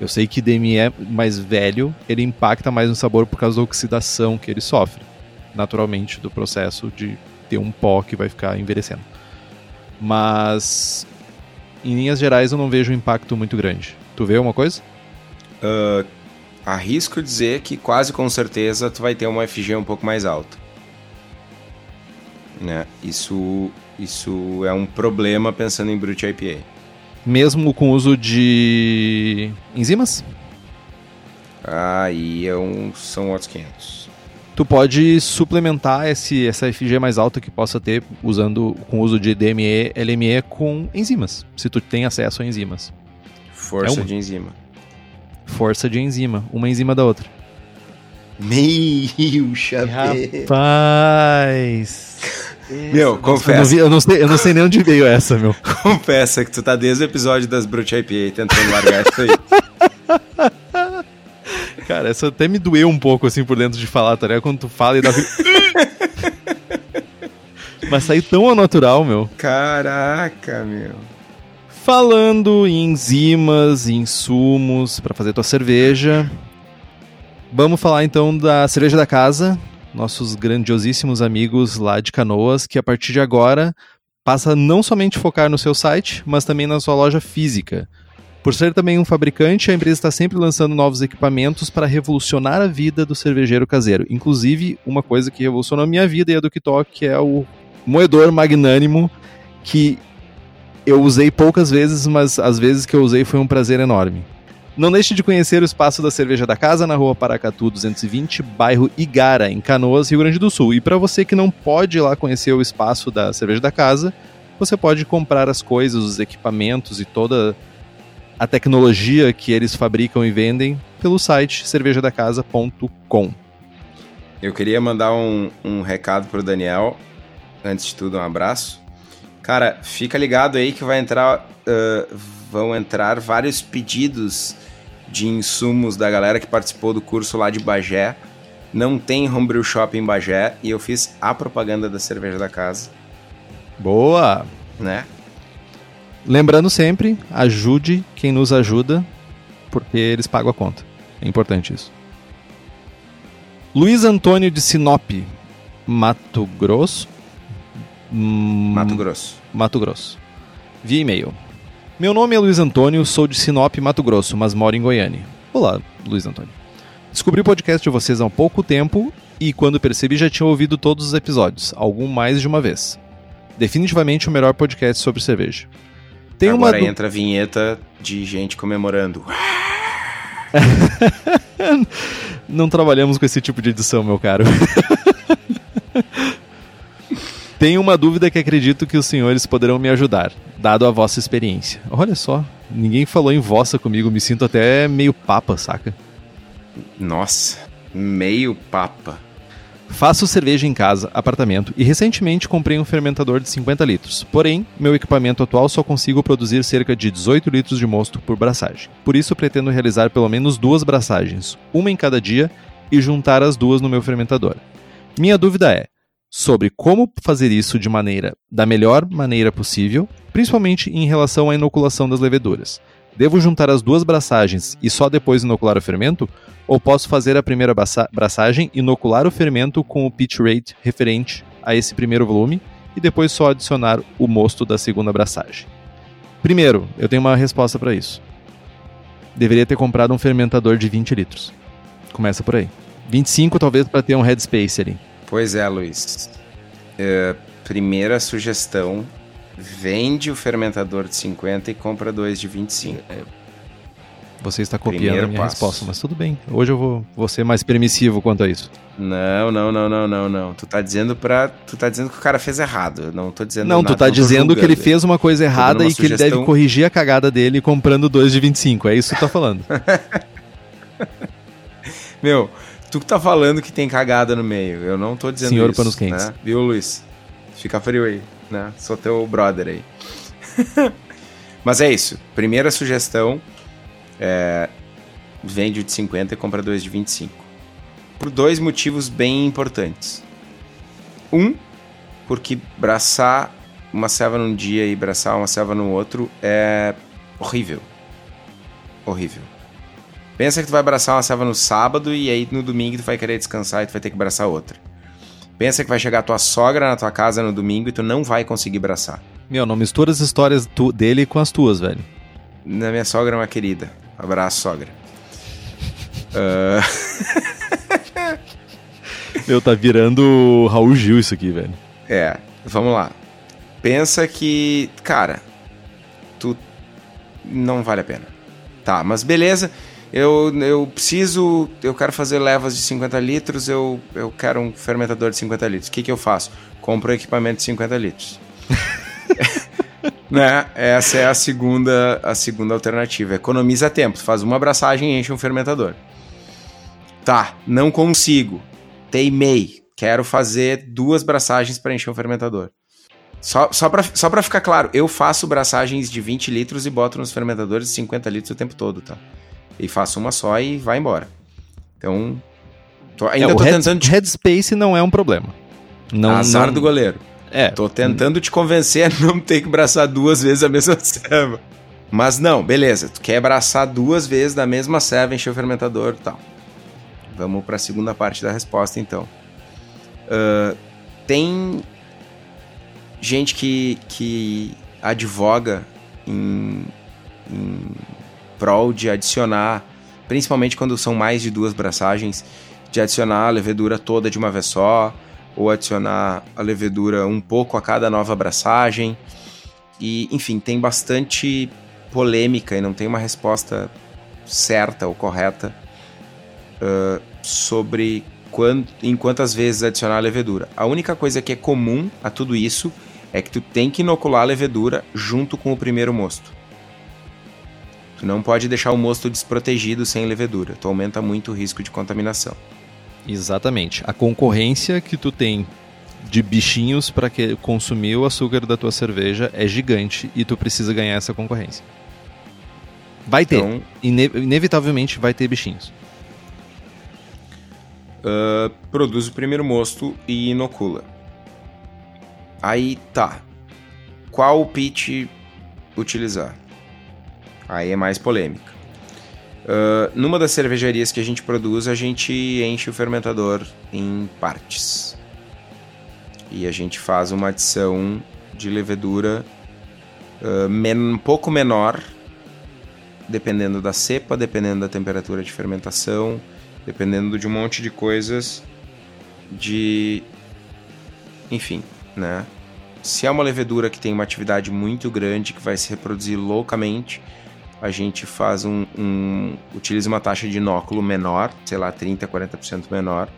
Eu sei que DME mais velho, ele impacta mais no sabor por causa da oxidação que ele sofre, naturalmente, do processo de ter um pó que vai ficar envelhecendo. Mas, em linhas gerais, eu não vejo um impacto muito grande. Tu vê alguma coisa? Uh, arrisco dizer que quase com certeza tu vai ter uma FG um pouco mais alta. Né? Isso, isso é um problema pensando em Brute IPA. Mesmo com o uso de enzimas? Aí é um, são outros 500. Tu pode suplementar esse, essa FG mais alta que possa ter usando com o uso de DME, LME com enzimas, se tu tem acesso a enzimas. Força é de enzima força de enzima, uma enzima da outra. Meio chapéu. Rapaz. Meu, confessa. Eu não, eu, não sei, eu não sei nem onde veio essa, meu. Confessa que tu tá desde o episódio das Brute IPA tentando largar isso aí. Cara, essa até me doeu um pouco assim por dentro de falar, tá ligado? Quando tu fala e dá. Mas saiu tão natural, meu. Caraca, meu. Falando em enzimas e insumos para fazer tua cerveja, vamos falar então da cerveja da casa, nossos grandiosíssimos amigos lá de Canoas, que a partir de agora passa a não somente focar no seu site, mas também na sua loja física. Por ser também um fabricante, a empresa está sempre lançando novos equipamentos para revolucionar a vida do cervejeiro caseiro. Inclusive, uma coisa que revolucionou a minha vida e a do Kitok, é o moedor magnânimo, que eu usei poucas vezes, mas as vezes que eu usei foi um prazer enorme. Não deixe de conhecer o espaço da Cerveja da Casa na rua Paracatu 220, bairro Igara, em Canoas, Rio Grande do Sul. E para você que não pode ir lá conhecer o espaço da Cerveja da Casa, você pode comprar as coisas, os equipamentos e toda a tecnologia que eles fabricam e vendem pelo site cervejadacasa.com. Eu queria mandar um, um recado pro Daniel. Antes de tudo, um abraço. Cara, fica ligado aí que vai entrar, uh, vão entrar vários pedidos de insumos da galera que participou do curso lá de Bagé. Não tem homebrew shop em Bagé e eu fiz a propaganda da cerveja da casa. Boa! Né? Lembrando sempre, ajude quem nos ajuda, porque eles pagam a conta. É importante isso. Luiz Antônio de Sinop, Mato Grosso, Mato Grosso. Mato Grosso. Via e-mail. Meu nome é Luiz Antônio, sou de Sinop, Mato Grosso, mas moro em Goiânia. Olá, Luiz Antônio. Descobri o podcast de vocês há um pouco tempo e, quando percebi, já tinha ouvido todos os episódios, algum mais de uma vez. Definitivamente o melhor podcast sobre cerveja. Tem Agora uma entra a vinheta de gente comemorando. Não trabalhamos com esse tipo de edição, meu caro. Tenho uma dúvida que acredito que os senhores poderão me ajudar, dado a vossa experiência. Olha só, ninguém falou em vossa comigo, me sinto até meio papa, saca? Nossa, meio papa. Faço cerveja em casa, apartamento e recentemente comprei um fermentador de 50 litros. Porém, meu equipamento atual só consigo produzir cerca de 18 litros de mosto por braçagem. Por isso, pretendo realizar pelo menos duas braçagens, uma em cada dia, e juntar as duas no meu fermentador. Minha dúvida é sobre como fazer isso de maneira da melhor maneira possível, principalmente em relação à inoculação das leveduras. Devo juntar as duas braçagens e só depois inocular o fermento? Ou posso fazer a primeira braçagem, inocular o fermento com o pitch rate referente a esse primeiro volume e depois só adicionar o mosto da segunda braçagem? Primeiro, eu tenho uma resposta para isso. Deveria ter comprado um fermentador de 20 litros. Começa por aí. 25 talvez para ter um headspace ali. Pois é, Luiz. Uh, primeira sugestão: vende o fermentador de 50 e compra dois de 25. É, você está copiando Primeiro a minha passo. resposta, mas tudo bem. Hoje eu vou, vou ser mais permissivo quanto a isso. Não, não, não, não, não, não. Tu tá dizendo para, tu tá dizendo que o cara fez errado. Eu não tô dizendo Não, nada, tu tá dizendo que ele fez uma coisa errada uma e sugestão... que ele deve corrigir a cagada dele comprando dois de 25. É isso que tu tá falando. Meu, tu que tá falando que tem cagada no meio. Eu não tô dizendo Senhor isso. panos quentes. Né? Viu, Luiz? Fica frio aí, né? Sou teu brother aí. Mas é isso. Primeira sugestão é, vende o de 50 e compra dois de 25. Por dois motivos bem importantes. Um, porque braçar uma selva num dia e braçar uma selva no outro é horrível. Horrível. Pensa que tu vai abraçar uma selva no sábado e aí no domingo tu vai querer descansar e tu vai ter que abraçar outra. Pensa que vai chegar tua sogra na tua casa no domingo e tu não vai conseguir abraçar. Meu, não mistura as histórias tu, dele com as tuas, velho. Na minha sogra é uma querida. Abraço, sogra. uh... Meu, tá virando Raul Gil isso aqui, velho. É, vamos lá. Pensa que, cara, tu não vale a pena. Tá, mas beleza. Eu, eu preciso, eu quero fazer levas de 50 litros, eu, eu quero um fermentador de 50 litros. O que, que eu faço? Compro equipamento de 50 litros. né? Essa é a segunda, a segunda alternativa. Economiza tempo. Faz uma abraçagem e enche um fermentador. Tá, não consigo. Teimei. Quero fazer duas braçagens para encher um fermentador. Só, só para só pra ficar claro, eu faço braçagens de 20 litros e boto nos fermentadores de 50 litros o tempo todo, tá? E faço uma só e vai embora. Então, tô, ainda é, tô head, tentando... Headspace não é um problema. Não, Azar não... do goleiro. É. Tô tentando te convencer a não ter que abraçar duas vezes a mesma serva. Mas não, beleza. Tu quer abraçar duas vezes da mesma serva, encher o fermentador e tal. Vamos para a segunda parte da resposta, então. Uh, tem gente que, que advoga em, em prol de adicionar, principalmente quando são mais de duas braçagens, de adicionar a levedura toda de uma vez só, ou adicionar a levedura um pouco a cada nova abraçagem. E, enfim, tem bastante polêmica e não tem uma resposta certa ou correta uh, sobre quant, em quantas vezes adicionar a levedura. A única coisa que é comum a tudo isso é que tu tem que inocular a levedura junto com o primeiro mosto. Tu não pode deixar o mosto desprotegido sem levedura, tu aumenta muito o risco de contaminação. Exatamente. A concorrência que tu tem de bichinhos para que consumir o açúcar da tua cerveja é gigante e tu precisa ganhar essa concorrência. Vai ter. Então, Ine inevitavelmente vai ter bichinhos. Uh, produz o primeiro mosto e inocula. Aí tá. Qual pitch utilizar? Aí é mais polêmica. Uh, numa das cervejarias que a gente produz, a gente enche o fermentador em partes. E a gente faz uma adição de levedura uh, men um pouco menor, dependendo da cepa, dependendo da temperatura de fermentação, dependendo de um monte de coisas de. Enfim, né? Se é uma levedura que tem uma atividade muito grande, que vai se reproduzir loucamente, a gente faz um, um, utiliza uma taxa de inóculo menor, sei lá, 30, 40% menor.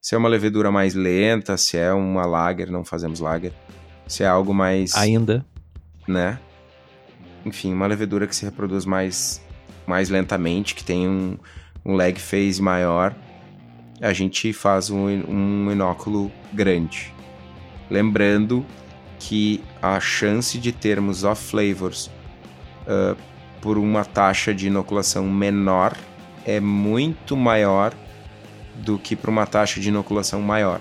Se é uma levedura mais lenta, se é uma lager, não fazemos lager. Se é algo mais ainda, né? Enfim, uma levedura que se reproduz mais mais lentamente, que tem um, um lag phase maior, a gente faz um, um inóculo grande. Lembrando que a chance de termos off flavors uh, por uma taxa de inoculação menor é muito maior do que para uma taxa de inoculação maior.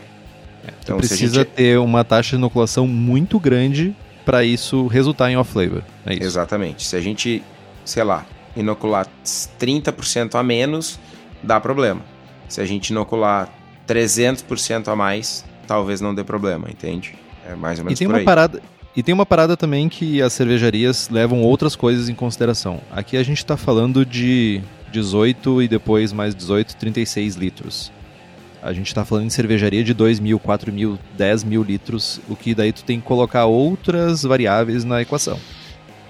É, então precisa gente... ter uma taxa de inoculação muito grande para isso resultar em off flavor. É Exatamente. Se a gente, sei lá, inocular 30% a menos, dá problema. Se a gente inocular 300% a mais, talvez não dê problema, entende? É mais ou menos e tem por uma aí. Parada, e tem uma parada também que as cervejarias levam outras coisas em consideração. Aqui a gente está falando de 18 e depois mais 18, 36 litros. A gente está falando de cervejaria de 2 mil, 4 mil, 10 mil litros, o que daí tu tem que colocar outras variáveis na equação.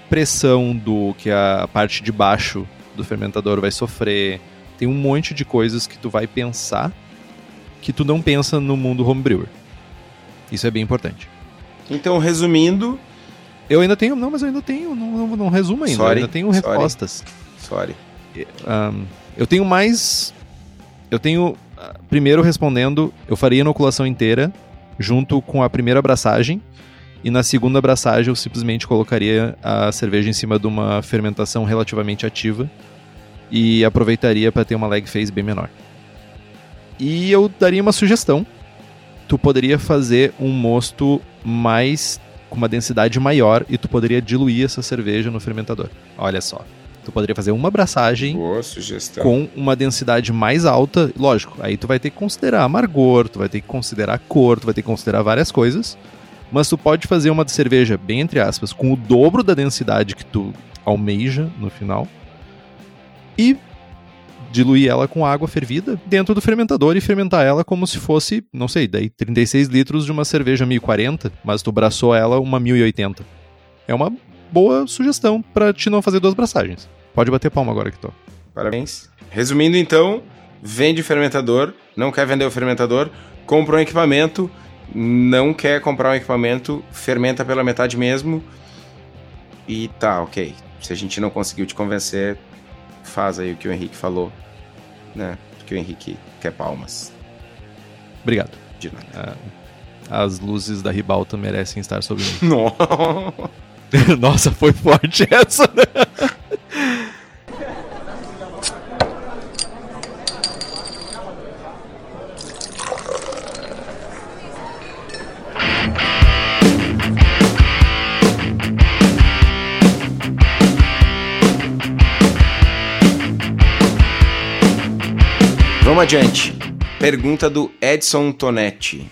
Pressão do que a parte de baixo do fermentador vai sofrer, tem um monte de coisas que tu vai pensar que tu não pensa no mundo homebrewer. Isso é bem importante. Então, resumindo. Eu ainda tenho. Não, mas eu ainda tenho. Não, não, não resumo ainda. Sorry, eu ainda tenho respostas. Sorry. Um, eu tenho mais. Eu tenho. Ah, primeiro respondendo, eu faria inoculação inteira junto com a primeira abraçagem. E na segunda abraçagem eu simplesmente colocaria a cerveja em cima de uma fermentação relativamente ativa e aproveitaria para ter uma lag phase bem menor. E eu daria uma sugestão. Tu poderia fazer um mosto mais com uma densidade maior e tu poderia diluir essa cerveja no fermentador. Olha só. Tu poderia fazer uma abraçagem com uma densidade mais alta. Lógico, aí tu vai ter que considerar amargor, tu vai ter que considerar cor, tu vai ter que considerar várias coisas. Mas tu pode fazer uma cerveja, bem entre aspas, com o dobro da densidade que tu almeja no final. E diluir ela com água fervida dentro do fermentador e fermentar ela como se fosse, não sei, daí 36 litros de uma cerveja 1040, mas tu braçou ela uma 1080. É uma boa sugestão para te não fazer duas braçagens. Pode bater palma agora que tô. Parabéns. Resumindo então, vende fermentador, não quer vender o fermentador, compra um equipamento, não quer comprar um equipamento, fermenta pela metade mesmo. E tá, ok. Se a gente não conseguiu te convencer, faz aí o que o Henrique falou, né? Porque o Henrique quer palmas. Obrigado. De nada. Ah, as luzes da ribalta merecem estar sobre mim. Nossa, foi forte essa, né? Vamos adiante. Pergunta do Edson Tonetti.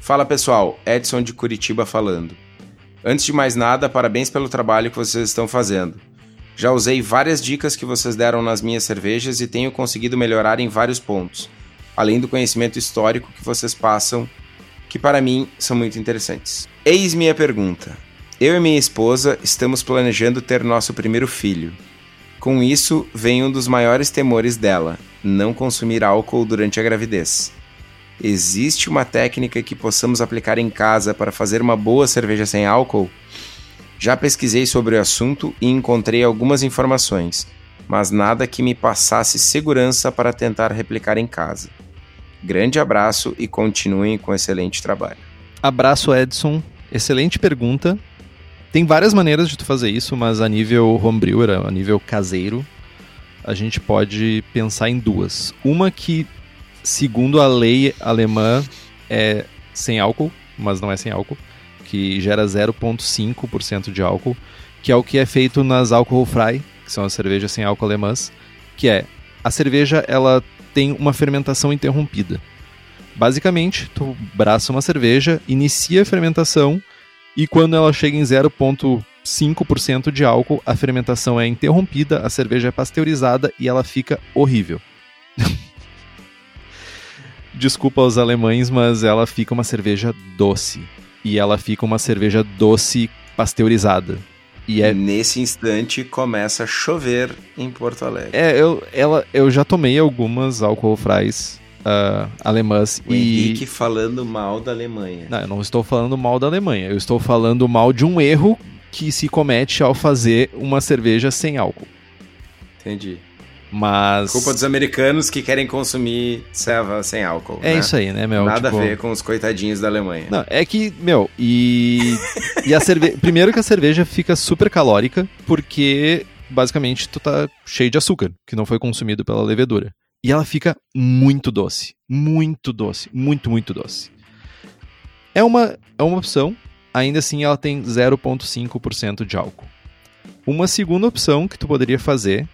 Fala pessoal, Edson de Curitiba falando. Antes de mais nada, parabéns pelo trabalho que vocês estão fazendo. Já usei várias dicas que vocês deram nas minhas cervejas e tenho conseguido melhorar em vários pontos, além do conhecimento histórico que vocês passam, que para mim são muito interessantes. Eis minha pergunta. Eu e minha esposa estamos planejando ter nosso primeiro filho. Com isso, vem um dos maiores temores dela: não consumir álcool durante a gravidez. Existe uma técnica que possamos aplicar em casa para fazer uma boa cerveja sem álcool? Já pesquisei sobre o assunto e encontrei algumas informações, mas nada que me passasse segurança para tentar replicar em casa. Grande abraço e continuem com excelente trabalho. Abraço, Edson. Excelente pergunta. Tem várias maneiras de tu fazer isso, mas a nível homebrewer, a nível caseiro, a gente pode pensar em duas. Uma que, segundo a lei alemã, é sem álcool, mas não é sem álcool, que gera 0,5% de álcool, que é o que é feito nas alcohol frei, que são as cervejas sem álcool alemãs, que é a cerveja ela tem uma fermentação interrompida. Basicamente, tu braça uma cerveja, inicia a fermentação e quando ela chega em 0,5% de álcool, a fermentação é interrompida, a cerveja é pasteurizada e ela fica horrível. Desculpa aos alemães, mas ela fica uma cerveja doce. E ela fica uma cerveja doce pasteurizada. E é... Nesse instante começa a chover em Porto Alegre. É, eu, ela, eu já tomei algumas álcool fries uh, alemãs. O e... Henrique falando mal da Alemanha. Não, eu não estou falando mal da Alemanha. Eu estou falando mal de um erro que se comete ao fazer uma cerveja sem álcool. Entendi. Mas. Culpa dos americanos que querem consumir ceva sem álcool. É né? isso aí, né, meu? Nada Tipo, a ver com os coitadinhos da Alemanha. Não, é que, meu, e. e a cerveja. Primeiro que a cerveja fica super calórica, porque basicamente tu tá cheio de açúcar, que não foi consumido pela levedura. E ela fica muito doce. Muito doce. Muito, muito doce. É uma, é uma opção, ainda assim ela tem 0,5% de álcool. Uma segunda opção que tu poderia fazer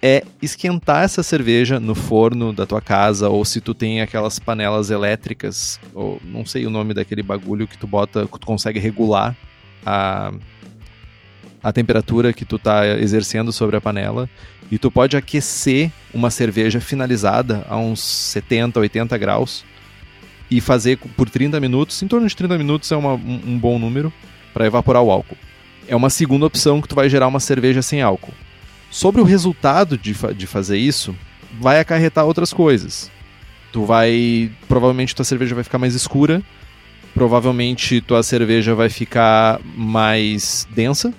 é esquentar essa cerveja no forno da tua casa, ou se tu tem aquelas panelas elétricas, ou não sei o nome daquele bagulho que tu bota, que tu consegue regular a, a temperatura que tu tá exercendo sobre a panela, e tu pode aquecer uma cerveja finalizada a uns 70, 80 graus e fazer por 30 minutos, em torno de 30 minutos é uma- um, um bom número para evaporar o álcool. É uma segunda opção que tu vai gerar uma cerveja sem álcool. Sobre o resultado de, fa- de fazer isso, vai acarretar outras coisas. Tu vai. Provavelmente tua cerveja vai ficar mais escura. Provavelmente tua cerveja vai ficar mais densa.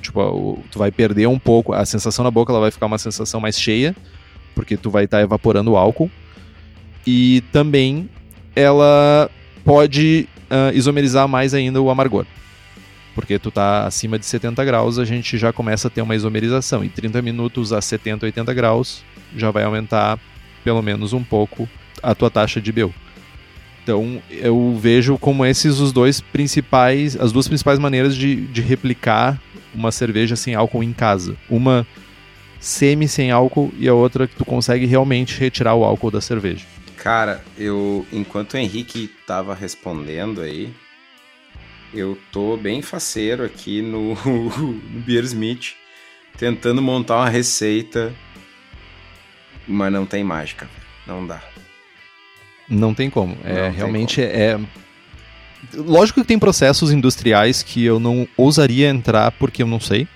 Tipo, tu vai perder um pouco. A sensação na boca ela vai ficar uma sensação mais cheia. Porque tu vai estar evaporando o álcool. E também ela pode ah, isomerizar mais ainda o amargor porque tu tá acima de 70 graus, a gente já começa a ter uma isomerização. Em 30 minutos a 70, 80 graus, já vai aumentar pelo menos um pouco a tua taxa de BEU. Então, eu vejo como esses os dois principais, as duas principais maneiras de, de replicar uma cerveja sem álcool em casa. Uma semi sem álcool e a outra que tu consegue realmente retirar o álcool da cerveja. Cara, eu. Enquanto o Henrique tava respondendo aí, eu tô bem faceiro aqui no, no Beersmith, tentando montar uma receita. Mas não tem mágica, não dá. Não tem como. Não É, tem realmente é. Lógico que tem processos industriais que eu não ousaria entrar porque eu não sei.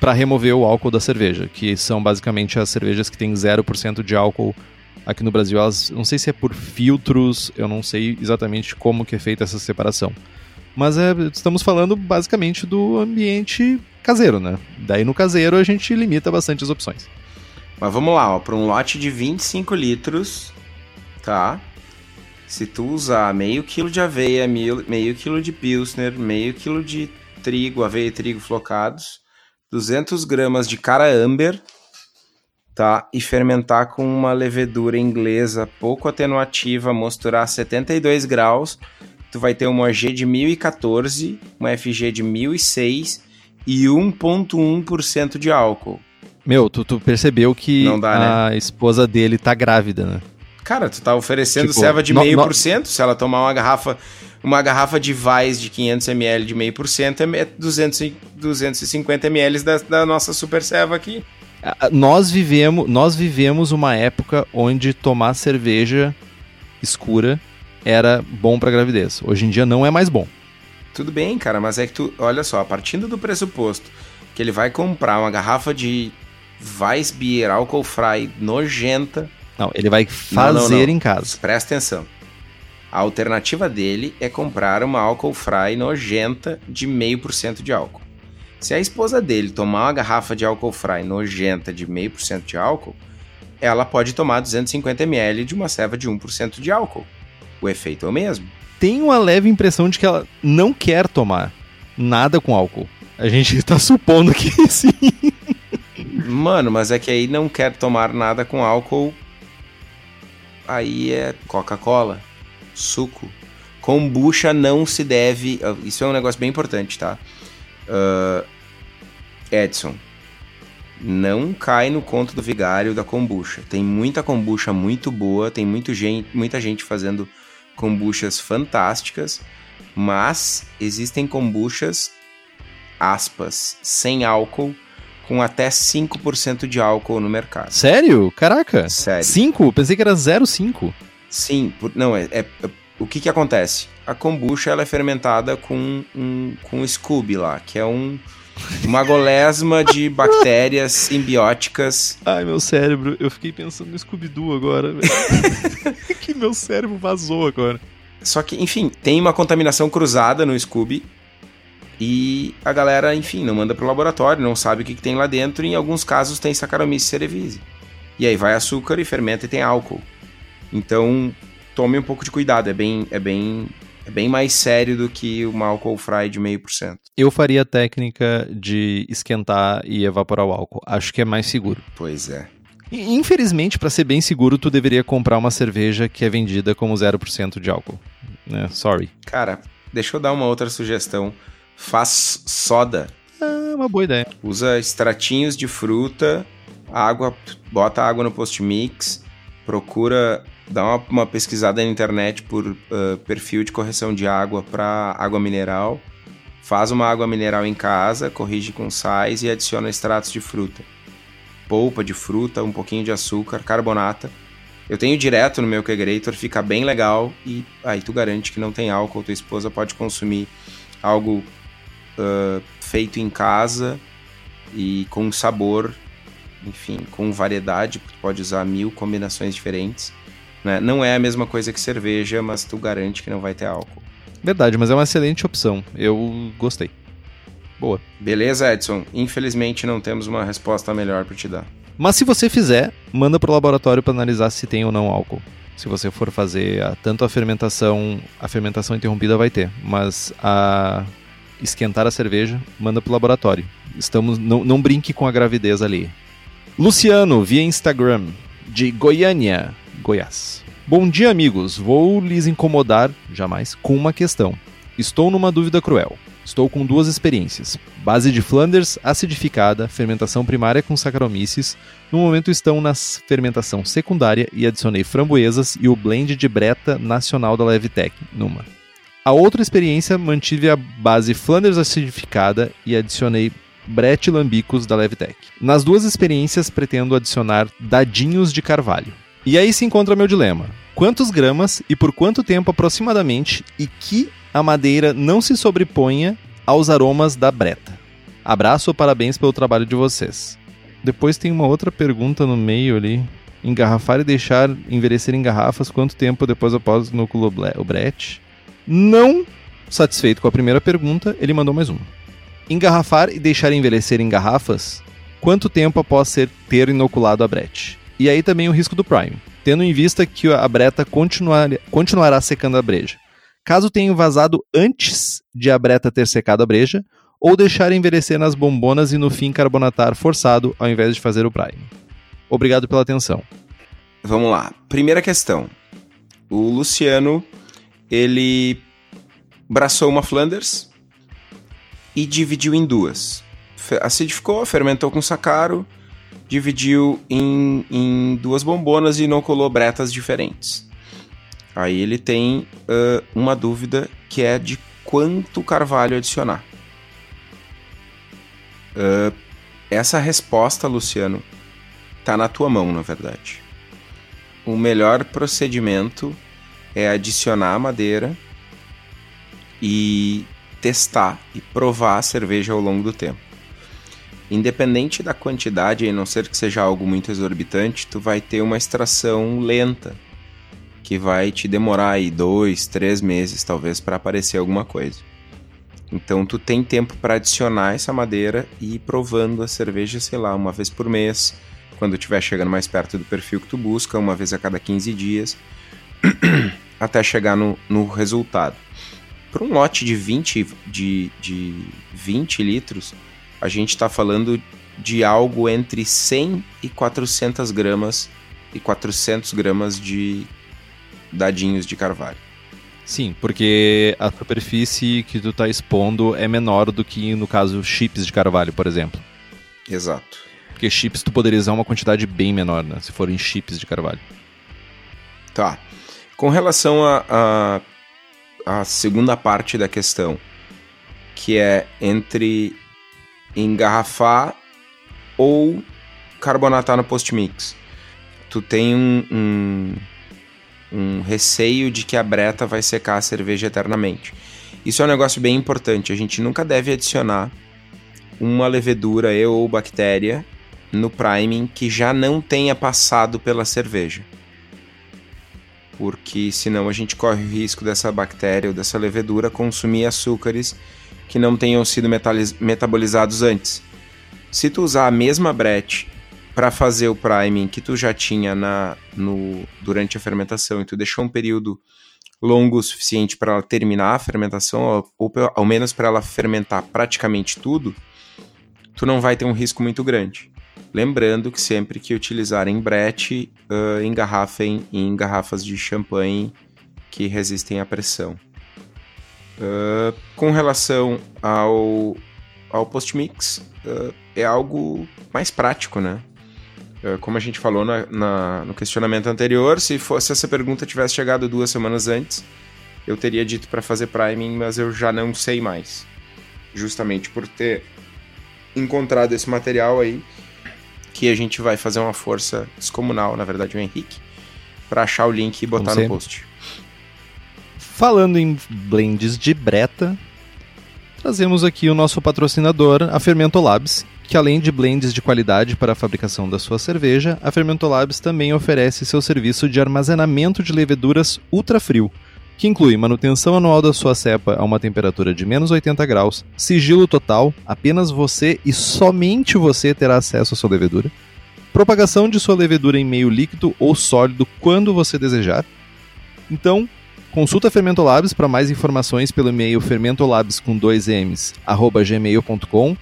Pra remover o álcool da cerveja, que são basicamente as cervejas que têm 0% de álcool aqui no Brasil. Elas, não sei se é por filtros, eu não sei exatamente como que é feita essa separação. Mas é, estamos falando basicamente do ambiente caseiro, né? Daí no caseiro a gente limita bastante as opções. Mas vamos lá, para um lote de 25 litros, tá? Se tu usar meio quilo de aveia, meio, meio quilo de pilsner, meio quilo de trigo, aveia e trigo flocados, 200 gramas de cara amber, tá? E fermentar com uma levedura inglesa pouco atenuativa, misturar a 72 graus, tu vai ter uma OG de 1014, uma FG de 1006 e 1.1% de álcool. Meu, tu, tu percebeu que dá, a esposa dele tá grávida, né? Cara, tu tá oferecendo Tipo, ceva de meio por cento, se ela tomar uma garrafa, uma garrafa de Vais de 500 ml de meio por cento é 200, e- 250 ml da, da nossa super ceva aqui. Ah, Nós vivemos, nós vivemos uma época onde tomar cerveja escura era bom pra gravidez. Hoje em dia não é mais bom. Tudo bem, cara, mas é que tu, olha só, partindo do pressuposto que ele vai comprar uma garrafa de Weissbier álcool fry nojenta, Não, ele vai Não, não, fazer não. em casa. presta atenção. A alternativa dele é comprar uma álcool fry nojenta de meio por cento de álcool. Se a esposa dele tomar uma garrafa de álcool fry nojenta de meio por cento de álcool, ela pode tomar 250 ml de uma ceva de 1% de álcool. O efeito é o mesmo. Tem uma leve impressão de que ela não quer tomar nada com álcool. A gente tá supondo que sim. Mano, mas é que aí não quer tomar nada com álcool. Aí é Coca-Cola, suco. Kombucha não se deve. ah, Isso é um negócio bem importante, tá? Ah, Edson, não cai no conto do vigário da kombucha. Tem muita kombucha muito boa, tem muito gente, muita gente fazendo kombuchas fantásticas, mas existem kombuchas, aspas, sem álcool, com até 5% de álcool no mercado. Sério? Caraca. Sério. 5? Pensei que era 0,5. Sim, por- não, é, é- é- o que que acontece? A kombucha ela é fermentada com um com Scooby lá, que é um uma golesma de bactérias simbióticas. Ai, meu cérebro, eu fiquei pensando no Scooby-Doo agora. que meu cérebro vazou agora. Só que, enfim, tem uma contaminação cruzada no Scooby. E a galera, enfim, não manda pro laboratório, não sabe o que, que tem lá dentro, e em alguns casos tem Saccharomyces cerevisiae. E aí vai açúcar e fermenta e tem álcool. Então, tome um pouco de cuidado, é bem, é bem, é bem mais sério do que uma álcool fry de meio por cento. Eu faria a técnica de esquentar e evaporar o álcool. Acho que é mais seguro. Pois é. Infelizmente, para ser bem seguro, tu deveria comprar uma cerveja que é vendida como 0% de álcool. Né? Sorry. Cara, deixa eu dar uma outra sugestão. Faz soda. É uma boa ideia. Usa extratinhos de fruta, água, bota água no post-mix, procura dar uma, uma, pesquisada na internet por uh, perfil de correção de água para água mineral. Faz uma água mineral em casa, corrige com sais e adiciona extratos de fruta polpa de fruta, um pouquinho de açúcar, carbonata. Eu tenho direto no meu Kegerator, fica bem legal e aí tu garante que não tem álcool, tua esposa pode consumir algo uh, feito em casa e com sabor, enfim, com variedade, tu pode usar mil combinações diferentes. Né? Não é a mesma coisa que cerveja, mas tu garante que não vai ter álcool. Verdade, mas é uma excelente opção. Eu gostei. Boa. Beleza, Edson. Infelizmente não temos uma resposta melhor para te dar. Mas se você fizer, manda pro laboratório para analisar se tem ou não álcool. Se você for fazer a, tanto a fermentação, a fermentação interrompida vai ter, mas a esquentar a cerveja, manda pro laboratório. Estamos não, não brinque com a gravidez ali. Luciano, via Instagram, de Goiânia, Goiás. Bom dia, amigos. Vou lhes incomodar, jamais, com uma questão. Estou numa dúvida cruel. Estou com duas experiências. Base de Flanders acidificada, fermentação primária com Saccharomyces. No momento estão na fermentação secundária e adicionei framboesas e o blend de breta nacional da Levitec numa. A outra experiência mantive a base Flanders acidificada e adicionei Brett Lambicus da Levitec. Nas duas experiências pretendo adicionar dadinhos de carvalho. E aí se encontra meu dilema. Quantos gramas e por quanto tempo aproximadamente e que a madeira não se sobreponha aos aromas da breta. Abraço parabéns pelo trabalho de vocês. Depois tem uma outra pergunta no meio ali. Engarrafar e deixar envelhecer em garrafas, quanto tempo depois após o núcleo o brete? Não satisfeito com a primeira pergunta, ele mandou mais uma. Engarrafar e deixar envelhecer em garrafas, quanto tempo após ser, ter inoculado a brete? E aí também o risco do Prime, tendo em vista que a breta continuar, continuará secando a breja caso tenha vazado antes de a breta ter secado a breja, ou deixar envelhecer nas bombonas e no fim carbonatar forçado ao invés de fazer o prime. Obrigado pela atenção. Vamos lá. Primeira questão. O Luciano, ele braçou uma Flanders e dividiu em duas. Acidificou, fermentou com sacaro, dividiu em, em duas bombonas e inoculou bretas diferentes. Aí ele tem uh, uma dúvida que é de quanto carvalho adicionar. Uh, essa resposta, Luciano, tá na tua mão, na verdade. O melhor procedimento é adicionar a madeira e testar e provar a cerveja ao longo do tempo. Independente da quantidade, a não ser que seja algo muito exorbitante, tu vai ter uma extração lenta que vai te demorar aí dois, três meses talvez para aparecer alguma coisa. Então tu tem tempo para adicionar essa madeira e ir provando a cerveja, sei lá, uma vez por mês, quando estiver chegando mais perto do perfil que tu busca, uma vez a cada 15 dias, até chegar no, no resultado. Para um lote de 20, de, de 20 litros, a gente está falando de algo entre 100 e 400 gramas e 400 gramas de dadinhos de carvalho. Sim, porque a superfície que tu está expondo é menor do que, no caso, chips de carvalho, por exemplo. Exato. Porque chips tu poderia usar uma quantidade bem menor, né? Se forem chips de carvalho. Tá. Com relação a, a, a segunda parte da questão, que é entre engarrafar ou carbonatar no post-mix. Tu tem um, um um receio de que a breta vai secar a cerveja eternamente. Isso é um negócio bem importante. A gente nunca deve adicionar uma levedura e ou bactéria no priming que já não tenha passado pela cerveja. Porque senão a gente corre o risco dessa bactéria ou dessa levedura consumir açúcares que não tenham sido metabolizados antes. Se tu usar a mesma brete para fazer o priming que tu já tinha na, no, durante a fermentação e tu deixou um período longo o suficiente para ela terminar a fermentação, ou, ou ao menos para ela fermentar praticamente tudo, tu não vai ter um risco muito grande. Lembrando que sempre que utilizarem brete, uh, engarrafem em garrafas de champanhe que resistem à pressão. Uh, com relação ao, ao post-mix, uh, é algo mais prático, né? Como a gente falou na, na, no questionamento anterior, se fosse essa pergunta tivesse chegado duas semanas antes, eu teria dito para fazer priming, mas eu já não sei mais. Justamente por ter encontrado esse material aí, que a gente vai fazer uma força descomunal, na verdade, o Henrique, para achar o link e botar no post. Falando em blends de breta, trazemos aqui o nosso patrocinador, a Fermento Labs, que além de blends de qualidade para a fabricação da sua cerveja, a Fermentolabs também oferece seu serviço de armazenamento de leveduras ultra frio, que inclui manutenção anual da sua cepa a uma temperatura de menos 80 graus, sigilo total, apenas você e somente você terá acesso à sua levedura, propagação de sua levedura em meio líquido ou sólido quando você desejar. Então, consulta Fermentolabs para mais informações pelo e-mail fermentolabs com 2 m's, gmail.com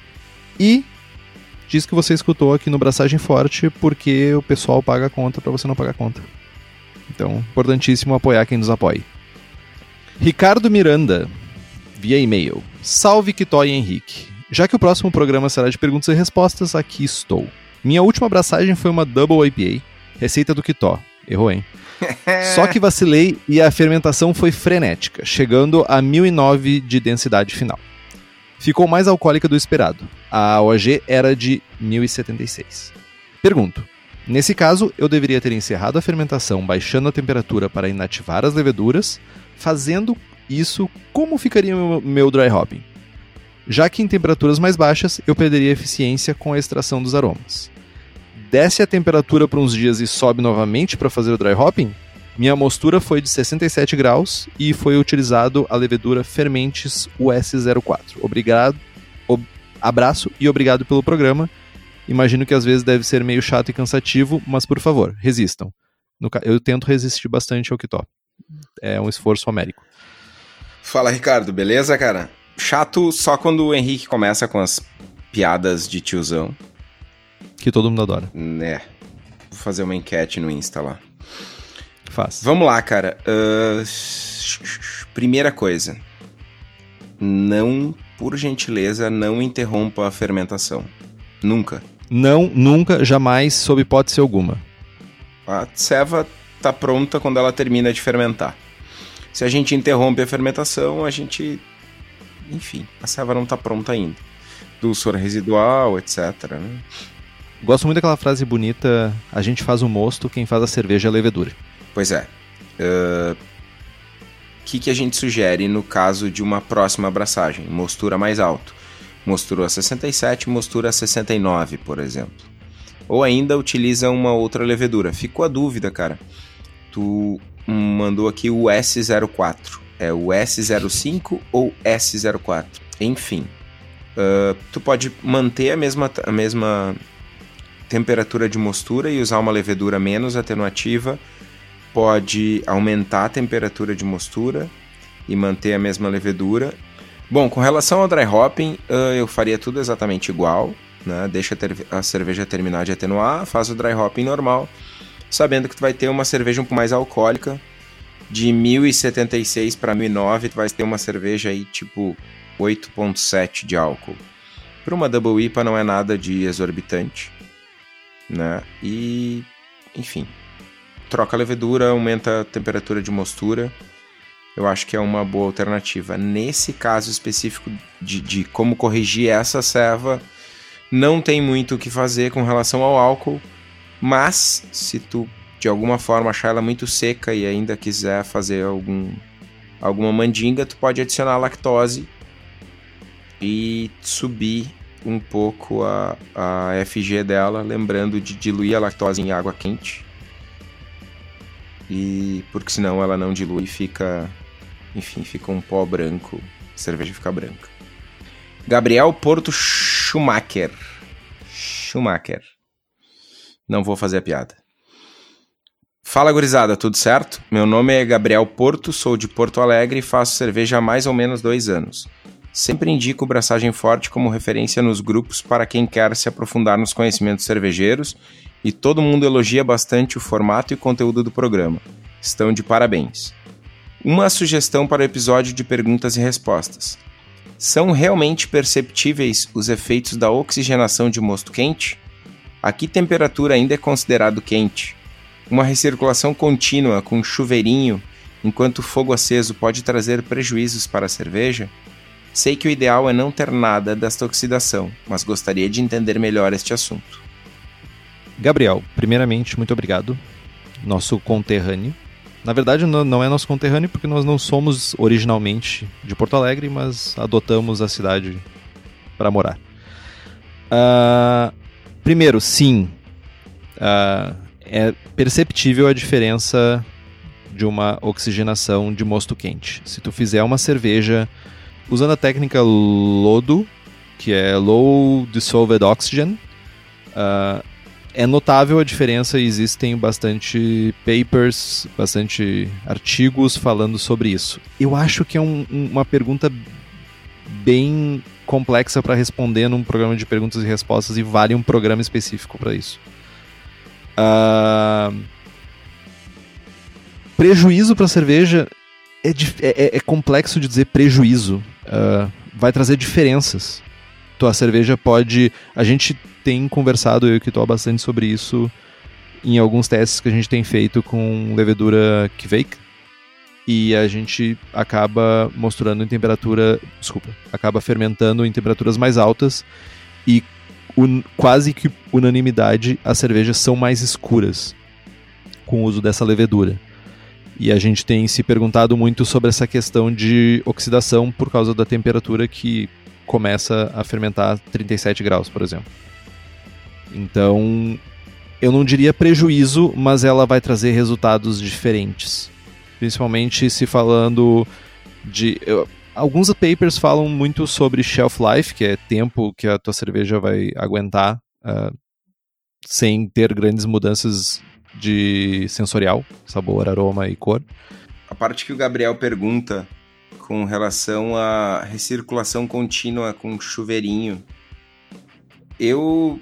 e diz que você escutou aqui no Braçagem Forte porque o pessoal paga a conta para você não pagar a conta. Então, importantíssimo apoiar quem nos apoia. Ricardo Miranda, via e-mail. Salve Kitó e Henrique. Já que o próximo programa será de perguntas e respostas, aqui estou. Minha última abraçagem foi uma Double IPA, receita do Kitó. Errou, hein? Só que vacilei e a fermentação foi frenética, chegando a 1009 de densidade final ficou mais alcoólica do esperado. A OG era de 1076. Pergunto: nesse caso, eu deveria ter encerrado a fermentação baixando a temperatura para inativar as leveduras, fazendo isso como ficaria o meu dry hopping? Já que em temperaturas mais baixas eu perderia eficiência com a extração dos aromas. Desce a temperatura por uns dias e sobe novamente para fazer o dry hopping? Minha mostura foi de 67 graus e foi utilizado a levedura Fermentes US04. Obrigado, ob, abraço e obrigado pelo programa. Imagino que às vezes deve ser meio chato e cansativo, mas por favor, resistam. Eu tento resistir bastante ao Kitó. É um esforço homérico. Fala, Ricardo, beleza, cara? Chato só quando o Henrique começa com as piadas de tiozão. Que todo mundo adora. Né. Vou fazer uma enquete no Insta lá. Faz. Vamos lá, cara. Uh, primeira coisa. Não, por gentileza, não interrompa a fermentação. Nunca. Não, nunca, jamais, sob hipótese alguma. A ceva tá pronta quando ela termina de fermentar. Se a gente interrompe a fermentação, a gente. Enfim, a ceva não tá pronta ainda. Dulçor residual, etc. Né? Gosto muito daquela frase bonita: a gente faz o mosto, quem faz a cerveja é a levedura. Pois é. O uh, que, que a gente sugere no caso de uma próxima abraçagem? Mostura mais alto. Mostura a 67, mostura a 69, por exemplo. Ou ainda utiliza uma outra levedura. Ficou a dúvida, cara. Tu mandou aqui o S04. É o S05 ou S04? Enfim. Uh, tu pode manter a mesma, a mesma temperatura de mostura e usar uma levedura menos atenuativa pode aumentar a temperatura de mostura e manter a mesma levedura. Bom, com relação ao dry hopping, eu faria tudo exatamente igual, né? Deixa a cerveja terminar de atenuar, faz o dry hopping normal, sabendo que tu vai ter uma cerveja um pouco mais alcoólica, de 1076 para 1009, tu vai ter uma cerveja aí tipo 8.7 de álcool. Para uma double IPA não é nada de exorbitante, né? E enfim, troca a levedura, aumenta a temperatura de mostura. Eu acho que é uma boa alternativa. Nesse caso específico de, de como corrigir essa ceva, não tem muito o que fazer com relação ao álcool, mas se tu de alguma forma achar ela muito seca e ainda quiser fazer algum, alguma mandinga, tu pode adicionar lactose e subir um pouco a, a FG dela, lembrando de diluir a lactose em água quente e porque senão ela não dilui e fica, enfim, fica um pó branco, a cerveja fica branca. Gabriel Porto Schumacher. Schumacher. Não vou fazer a piada. Fala gurizada, tudo certo? Meu nome é Gabriel Porto, sou de Porto Alegre e faço cerveja há mais ou menos dois anos. Sempre indico Braçagem Forte como referência nos grupos para quem quer se aprofundar nos conhecimentos cervejeiros e todo mundo elogia bastante o formato e conteúdo do programa. Estão de parabéns. Uma sugestão para o episódio de perguntas e respostas. São realmente perceptíveis os efeitos da oxigenação de mosto quente? A que temperatura ainda é considerado quente? Uma recirculação contínua com chuveirinho enquanto o fogo aceso pode trazer prejuízos para a cerveja? Sei que o ideal é não ter nada desta oxidação, mas gostaria de entender melhor este assunto. Gabriel, primeiramente, muito obrigado. Nosso conterrâneo. Na verdade, não é nosso conterrâneo porque nós não somos originalmente de Porto Alegre, mas adotamos a cidade para morar. Uh, primeiro, sim, uh, é perceptível a diferença de uma oxigenação de mosto quente. Se tu fizer uma cerveja usando a técnica LODO, que é Low Dissolved Oxygen, uh, é notável a diferença e existem bastante papers, bastante artigos falando sobre isso. Eu acho que é um, uma pergunta bem complexa para responder num programa de perguntas e respostas e vale um programa específico para isso. Uh, prejuízo para a cerveja é, é, é, complexo de dizer prejuízo. Uh, vai trazer diferenças. Tua cerveja pode. A gente tem conversado, eu e o bastante sobre isso em alguns testes que a gente tem feito com levedura Kveik. E a gente acaba mostrando em temperatura. Desculpa. Acaba fermentando em temperaturas mais altas. E un, quase que unanimidade as cervejas são mais escuras com o uso dessa levedura. E a gente tem se perguntado muito sobre essa questão de oxidação por causa da temperatura que começa a fermentar a 37 graus, por exemplo. Então, eu não diria prejuízo, mas ela vai trazer resultados diferentes. Principalmente se falando de. Eu, alguns papers falam muito sobre shelf life, que é tempo que a tua cerveja vai aguentar uh, sem ter grandes mudanças de sensorial, sabor, aroma e cor. A parte que o Gabriel pergunta com relação à recirculação contínua com chuveirinho, eu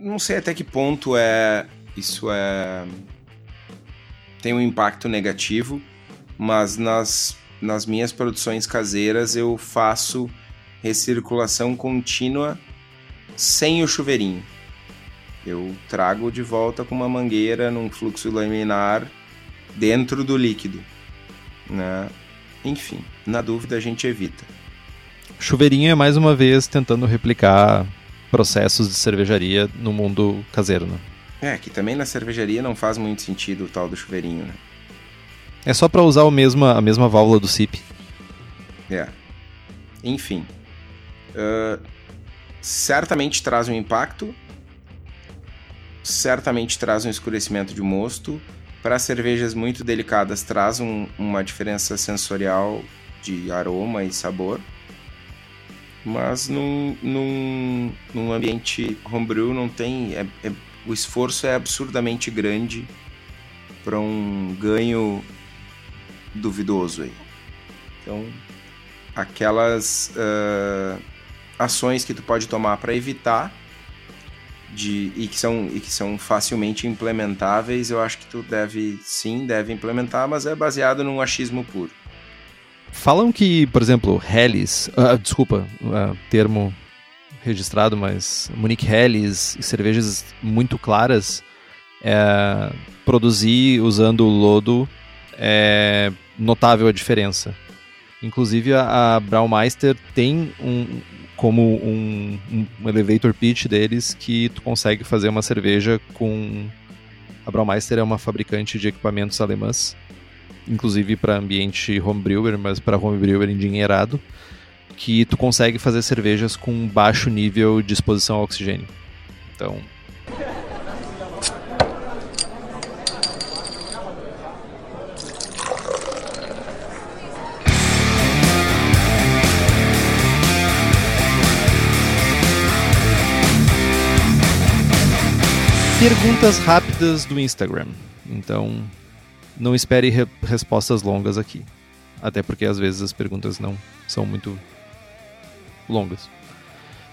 não sei até que ponto é isso é tem um impacto negativo, mas nas, nas minhas produções caseiras eu faço recirculação contínua sem o chuveirinho. Eu trago de volta com uma mangueira num fluxo laminar dentro do líquido. Né? Enfim, na dúvida a gente evita. Chuveirinho é mais uma vez tentando replicar processos de cervejaria no mundo caseiro, né? É, que também na cervejaria não faz muito sentido o tal do chuveirinho, né? É só para usar o mesma, a mesma válvula do SIP. É. Enfim. Uh, certamente traz um impacto, certamente traz um escurecimento de mosto. Para cervejas muito delicadas, traz um, uma diferença sensorial de aroma e sabor. Mas num, num, num ambiente homebrew não tem. É, é, o esforço é absurdamente grande para um ganho duvidoso aí. Então, aquelas uh, ações que tu pode tomar para evitar de, e, que são, e que são facilmente implementáveis, eu acho que tu deve, sim, deve implementar, mas é baseado num achismo puro. Falam que, por exemplo, Helles, uh, desculpa, uh, termo registrado, mas Munich Helles e cervejas muito claras, é, produzir usando lodo é notável a diferença. Inclusive a, a Braumeister tem um, como um, um, elevator pitch deles que tu consegue fazer uma cerveja com. A Braumeister é uma fabricante de equipamentos alemãs, inclusive para ambiente homebrewer, mas para homebrewer endinheirado, que tu consegue fazer cervejas com baixo nível de exposição ao oxigênio. Então. Perguntas rápidas do Instagram. Então, não espere re respostas longas aqui. Até porque às vezes as perguntas não são muito longas.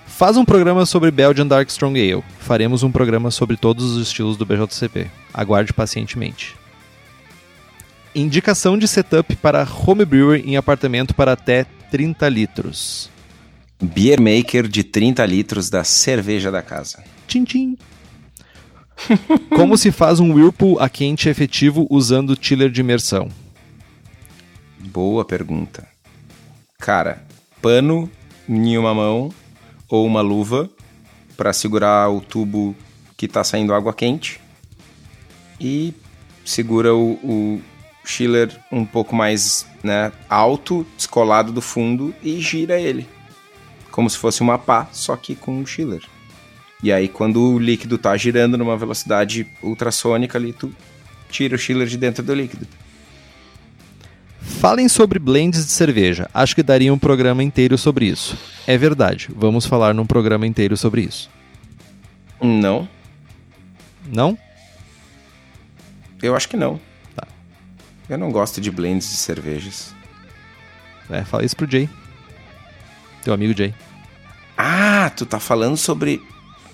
Faz um programa sobre Belgian Dark Strong Ale. Faremos um programa sobre todos os estilos do BJCP. Aguarde pacientemente. Indicação de setup para homebrewer em apartamento para até 30 litros. Beer maker de 30 litros da cerveja da casa. Tchim, tchim. Como se faz um Whirlpool a quente efetivo usando chiller de imersão? Boa pergunta. Cara, pano em uma mão ou uma luva para segurar o tubo que está saindo água quente e segura o, o chiller um pouco mais né, alto, descolado do fundo e gira ele. Como se fosse uma pá, só que com um chiller. E aí, quando o líquido tá girando numa velocidade ultrassônica ali, tu tira o chiller de dentro do líquido. Falem sobre blends de cerveja. Acho que daria um programa inteiro sobre isso. É verdade. Vamos falar num programa inteiro sobre isso. Não. Não? Eu acho que não. Tá. Eu não gosto de blends de cervejas. É, fala isso pro Jay. Teu amigo Jay. Ah, tu tá falando sobre.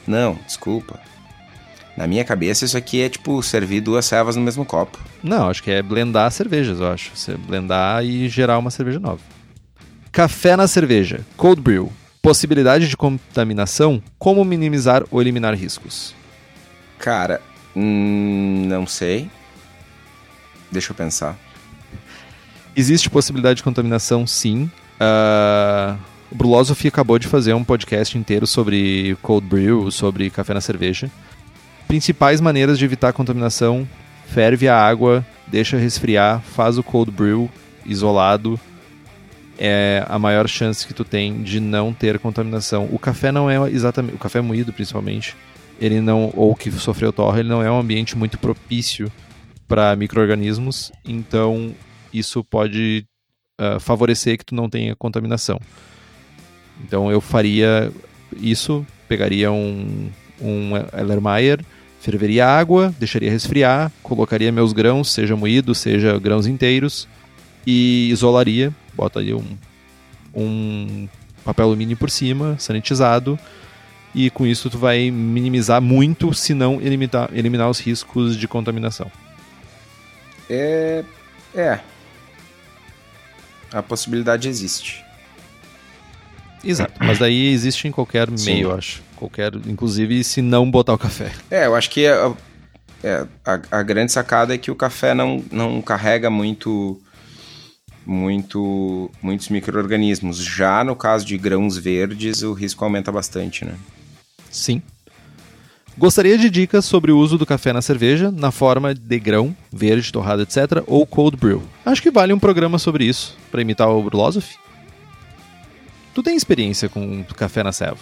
Não, desculpa. Na minha cabeça, isso aqui é tipo servir duas servas no mesmo copo. Não, acho que é blendar cervejas, eu acho. Você blendar e gerar uma cerveja nova. Café na cerveja. Cold brew. Possibilidade de contaminação. Como minimizar ou eliminar riscos? Cara, hum, não sei. Deixa eu pensar. Existe possibilidade de contaminação, sim. Uh, o Brulosophy acabou de fazer um podcast inteiro sobre cold brew, sobre café na cerveja. Principais maneiras de evitar contaminação: ferve a água, deixa resfriar, faz o cold brew isolado. É a maior chance que tu tem de não ter contaminação. O café não é exatamente, o café moído principalmente, ele não ou que sofreu torre, ele não é um ambiente muito propício para micro-organismos, então isso pode uh, favorecer que tu não tenha contaminação. Então eu faria isso, pegaria um, um Ellermeyer, ferveria água, deixaria resfriar, colocaria meus grãos, seja moído, seja grãos inteiros, e isolaria, botaria um, um papel alumínio por cima, sanitizado, e com isso tu vai minimizar muito, se não eliminar, eliminar os riscos de contaminação. É. É. A possibilidade existe. Exato, mas daí existe em qualquer Sim. meio, eu acho. Qualquer, inclusive se não botar o café. É, eu acho que a, é, a, a grande sacada é que o café não, não carrega muito muito muitos micro-organismos. Já no caso de grãos verdes, o risco aumenta bastante, né? Sim. Gostaria de dicas sobre o uso do café na cerveja, na forma de grão, verde, torrado, etc., ou cold brew. Acho que vale um programa sobre isso, para imitar o Brulosophy. Tu tem experiência com café na serva?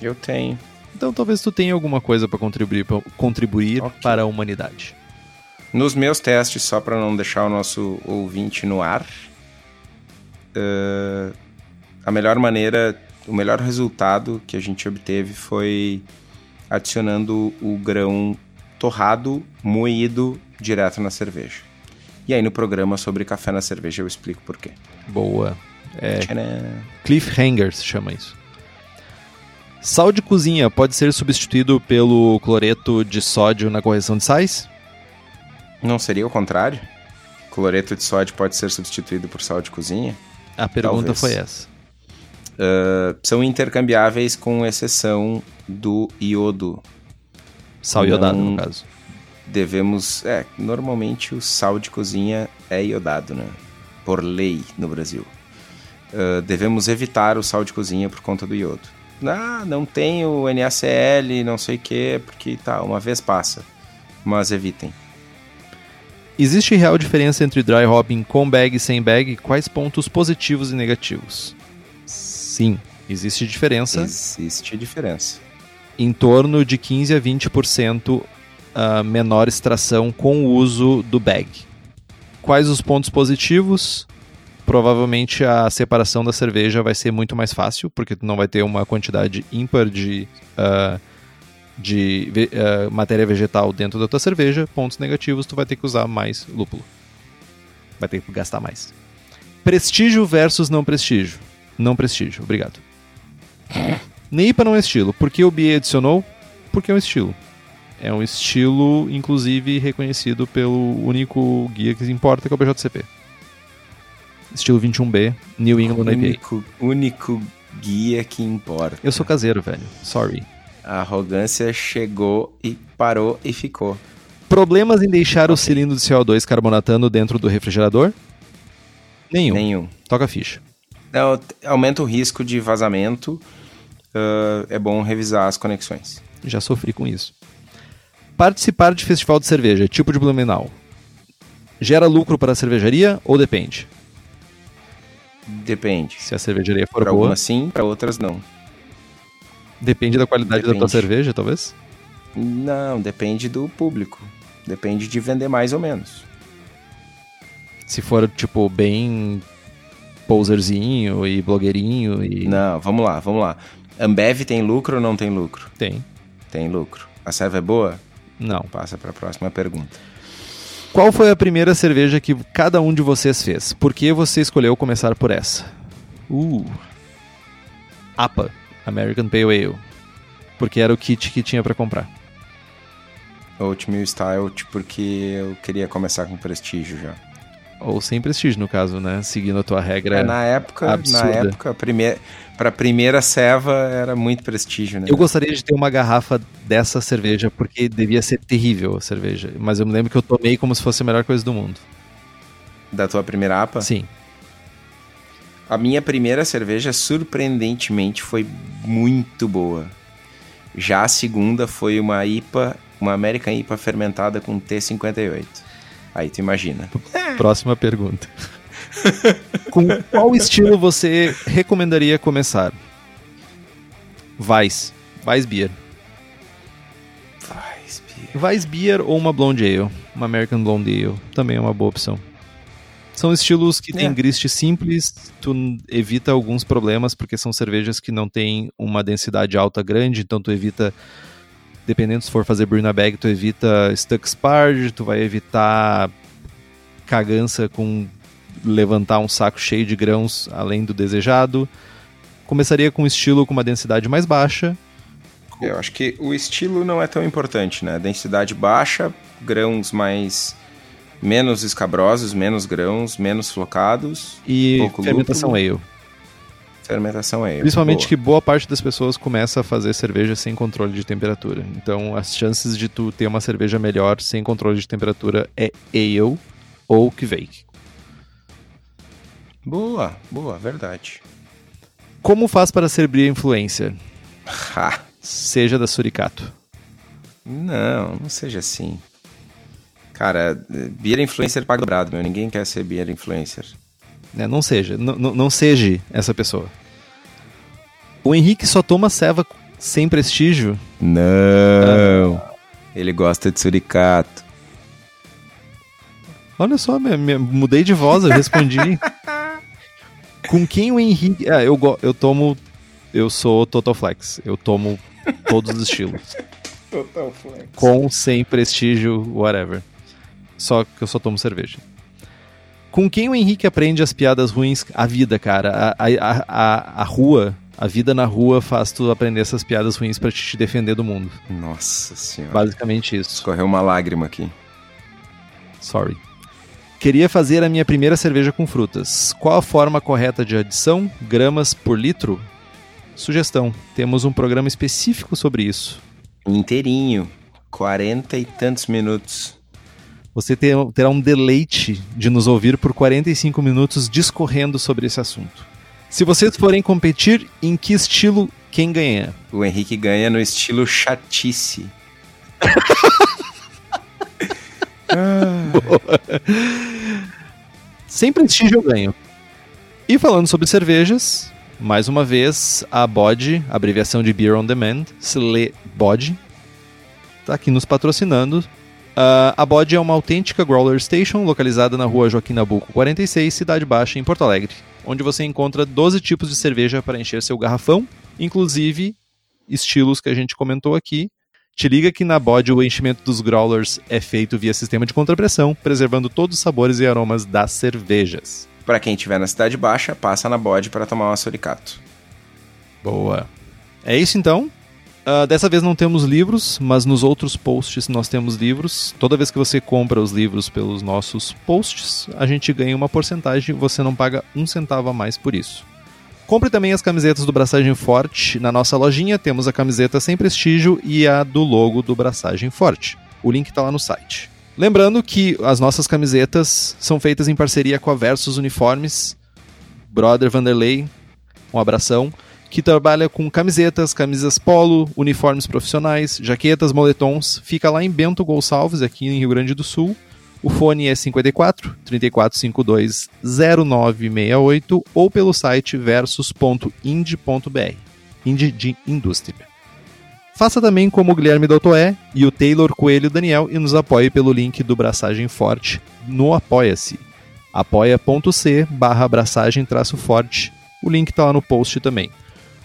Eu tenho. Então talvez tu tenha alguma coisa para contribuir, pra, contribuir Ok. para a humanidade. Nos meus testes, só para não deixar o nosso ouvinte no ar, eh, a melhor maneira, o melhor resultado que a gente obteve foi adicionando o grão torrado, moído, direto na cerveja. E aí no programa sobre café na cerveja eu explico por quê. Boa. É, Tcharam. cliffhanger se chama isso. Sal de cozinha pode ser substituído pelo cloreto de sódio na correção de sais? Não seria o contrário? Cloreto de sódio pode ser substituído por sal de cozinha? A pergunta Talvez. foi essa. Ah, são intercambiáveis com exceção do iodo. Sal iodado, Não- no caso. devemos. É, normalmente o sal de cozinha é iodado, né? Por lei no Brasil. Ah, devemos evitar o sal de cozinha por conta do iodo. Ah, não tem o NaCl, não sei o que, porque tá, uma vez passa. Mas evitem. Existe real diferença entre dry hopping com bag e sem bag? Quais pontos positivos e negativos? Sim, existe diferença Existe diferença. em torno de 15 a 20% a menor extração com o uso do bag. Quais os pontos positivos? Provavelmente a separação da cerveja vai ser muito mais fácil, porque tu não vai ter uma quantidade ímpar de, ah, de eh, matéria vegetal dentro da tua cerveja, pontos negativos, tu vai ter que usar mais lúpulo. Vai ter que gastar mais. Prestígio versus não prestígio. Não prestígio, obrigado. Neipa não é estilo. Por que o BA adicionou? Porque é um estilo. É um estilo, inclusive, reconhecido pelo único guia que importa, que é o BJCP. Estilo 21B, New England IPA. único, único guia que importa. Eu sou caseiro, velho. Sorry. A arrogância chegou e parou e ficou. Problemas em deixar o cilindro de CO2 carbonatando dentro do refrigerador? Nenhum. Nenhum. Toca a ficha. Não, t- aumenta o risco de vazamento. ah, é bom revisar as conexões. Já sofri com isso. Participar de festival de cerveja, tipo de Blumenau. Gera lucro para a cervejaria ou depende? Depende. Se a cervejaria for Para boa, algumas sim, para outras não. depende da qualidade da tua Depende. cerveja, talvez? Não, depende do público. Depende de vender mais ou menos. Se for, tipo, bem poserzinho e blogueirinho e... Não, vamos lá, vamos lá. Ambev tem lucro ou não tem lucro? Tem. Tem lucro. A serva é boa? Não. Passa para a próxima pergunta. Qual foi a primeira cerveja que cada um de vocês fez? Por que você escolheu começar por essa? Uh. APA, American Pale Ale. Porque era o kit que tinha pra comprar. Oatmeal Style, tipo, porque eu queria começar com prestígio já. Ou sem prestígio, no caso, né? Seguindo a tua regra. É, na época, absurda. na época, primeir, pra primeira ceva era muito prestígio, né? Eu gostaria de ter uma garrafa dessa cerveja, porque devia ser terrível a cerveja. Mas eu me lembro que eu tomei como se fosse a melhor coisa do mundo. Da tua primeira APA? Sim. A minha primeira cerveja, surpreendentemente, foi muito boa. Já a segunda foi uma IPA, uma American IPA fermentada com T58. Aí tu imagina. Próxima pergunta. Com qual estilo você recomendaria começar? Weiss. Weiss Beer. Espia. Weiss Beer ou uma Blonde Ale. Uma American Blonde Ale. Também é uma boa opção. São estilos que têm É. grist simples, tu evita alguns problemas, porque são cervejas que não têm uma densidade alta grande, então tu evita, dependendo se for fazer brew na bag, tu evita stuck sparge, tu vai evitar cagança com levantar um saco cheio de grãos além do desejado. Começaria com um estilo com uma densidade mais baixa, Eu acho que o estilo não é tão importante, né? Densidade baixa, grãos mais. menos escabrosos, menos grãos, menos flocados, e fermentação lúpulo. ale. Fermentação aí. Principalmente boa. que boa parte das pessoas começa a fazer cerveja sem controle de temperatura. Então as chances de tu ter uma cerveja melhor sem controle de temperatura é ale ou kveik. Boa, boa, verdade. Como faz para ser beer influencer? Ha! Seja da Suricato. Não, não seja assim. Cara, beer influencer paga dobrado, meu. Ninguém quer ser beer influencer. Né? Não seja, não seja essa pessoa. O Henrique só toma ceva sem prestígio. Não. Ele gosta de suricato. Olha só, me- me- mudei de voz, eu respondi. Com quem o Henrique. Ah, eu, eu tomo. Eu sou Total Flex. Eu tomo todos os estilos. Total flex. Com, sem prestígio, whatever. Só que eu só tomo cerveja. Com quem o Henrique aprende as piadas ruins? A vida, cara. A, a, a, a rua, a vida na rua faz tu aprender essas piadas ruins pra te defender do mundo. Nossa senhora. Basicamente isso. Escorreu uma lágrima aqui. Sorry. Queria fazer a minha primeira cerveja com frutas. Qual a forma correta de adição? Gramas por litro? Sugestão: temos um programa específico sobre isso. Inteirinho. 40 e tantos minutos. Você ter- terá um deleite de nos ouvir por 45 minutos discorrendo sobre esse assunto. Se vocês forem competir, em que estilo quem ganha? O Henrique ganha no estilo chatice. Sem prestígio eu ganho. E falando sobre cervejas, mais uma vez, a BOD, abreviação de Beer on Demand, se lê BOD, tá aqui nos patrocinando. Ah, a BOD é uma autêntica Growler Station localizada na rua Joaquim Nabuco 46, Cidade Baixa, em Porto Alegre, onde você encontra 12 tipos de cerveja para encher seu garrafão, inclusive estilos que a gente comentou aqui, Te liga que na bode o enchimento dos growlers é feito via sistema de contrapressão, preservando todos os sabores e aromas das cervejas. Para quem estiver na Cidade Baixa, passa na bode para tomar um suricato. Boa. É isso então. Uh, dessa vez não temos livros, mas nos outros posts nós temos livros. Toda vez que você compra os livros pelos nossos posts, a gente ganha uma porcentagem e você não paga um centavo a mais por isso. Compre também as camisetas do Braçagem Forte. Na nossa lojinha temos a camiseta sem prestígio e a do logo do Braçagem Forte. O link está lá no site. Lembrando que as nossas camisetas são feitas em parceria com a Versus Uniformes. Brother Vanderlei, um abração que trabalha com camisetas, camisas polo, uniformes profissionais, jaquetas, moletons. Fica lá em Bento Gonçalves, aqui em Rio Grande do Sul. O fone é 54 3452 0968 ou pelo site versus.ind.br. Indie de indústria. Faça também como o Guilherme Doutoé e o Taylor Coelho Daniel e nos apoie pelo link do Braçagem Forte no Apoia-se. apoia.c barra forte O link está lá no post também.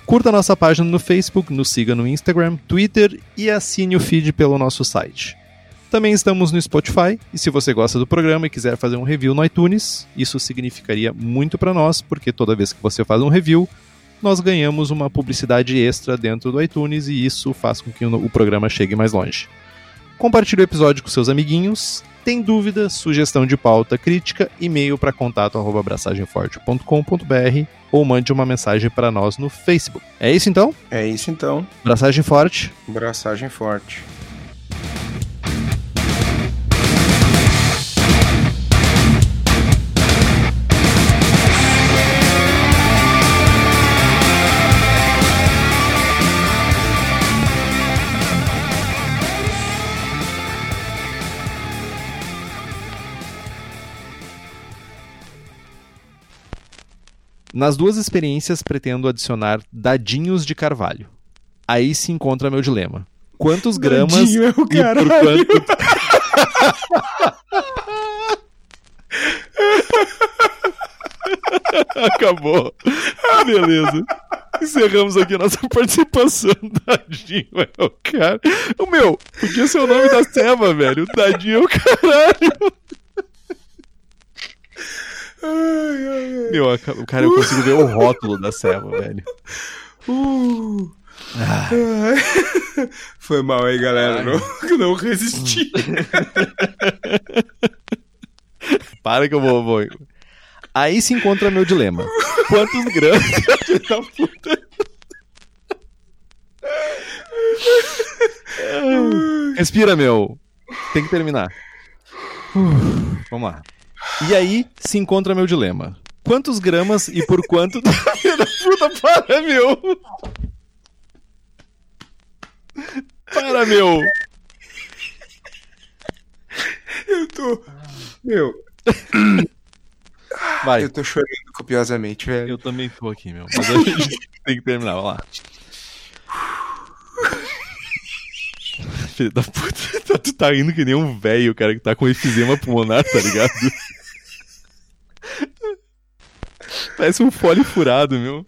Curta nossa página no Facebook, nos siga no Instagram, Twitter e assine o feed pelo nosso site. Também estamos no Spotify e se você gosta do programa e quiser fazer um review no iTunes, isso significaria muito para nós, porque toda vez que você faz um review, nós ganhamos uma publicidade extra dentro do iTunes e isso faz com que o programa chegue mais longe. Compartilhe o episódio com seus amiguinhos. Tem dúvida, sugestão de pauta, crítica, e-mail para contato@braçagemforte.com.br ou mande uma mensagem para nós no Facebook. É isso então? É isso então. Braçagem forte. Braçagem forte. Nas duas experiências, pretendo adicionar dadinhos de carvalho. Aí se encontra meu dilema. Quantos gramas Dadinho é o e por caralho. quanto... Acabou. Beleza. Encerramos aqui a nossa participação. Dadinho é o cara. O meu, podia ser o nome da ceva, velho. Dadinho é o caralho. Ai, ai. Meu, a- cara, eu consigo ver o rótulo da ceva, velho. Uh. Ai. Foi mal aí, galera. Não, não resisti. Para que eu vou, vou. Aí se encontra meu dilema. Quantos gramas? Da puta. Respira, meu. Tem que terminar. Uh, Vamos lá. E aí se encontra meu dilema. Quantos gramas e por quanto. Da puta, para, meu! Para, meu! Eu tô. Meu, Vai. eu tô chorando copiosamente, velho. Eu também tô aqui, meu. Mas a gente tem que terminar, vai lá. Filho da puta, tu tá indo que nem um velho, cara, que tá com efizema pulmonar, tá ligado? Parece um fole furado, meu.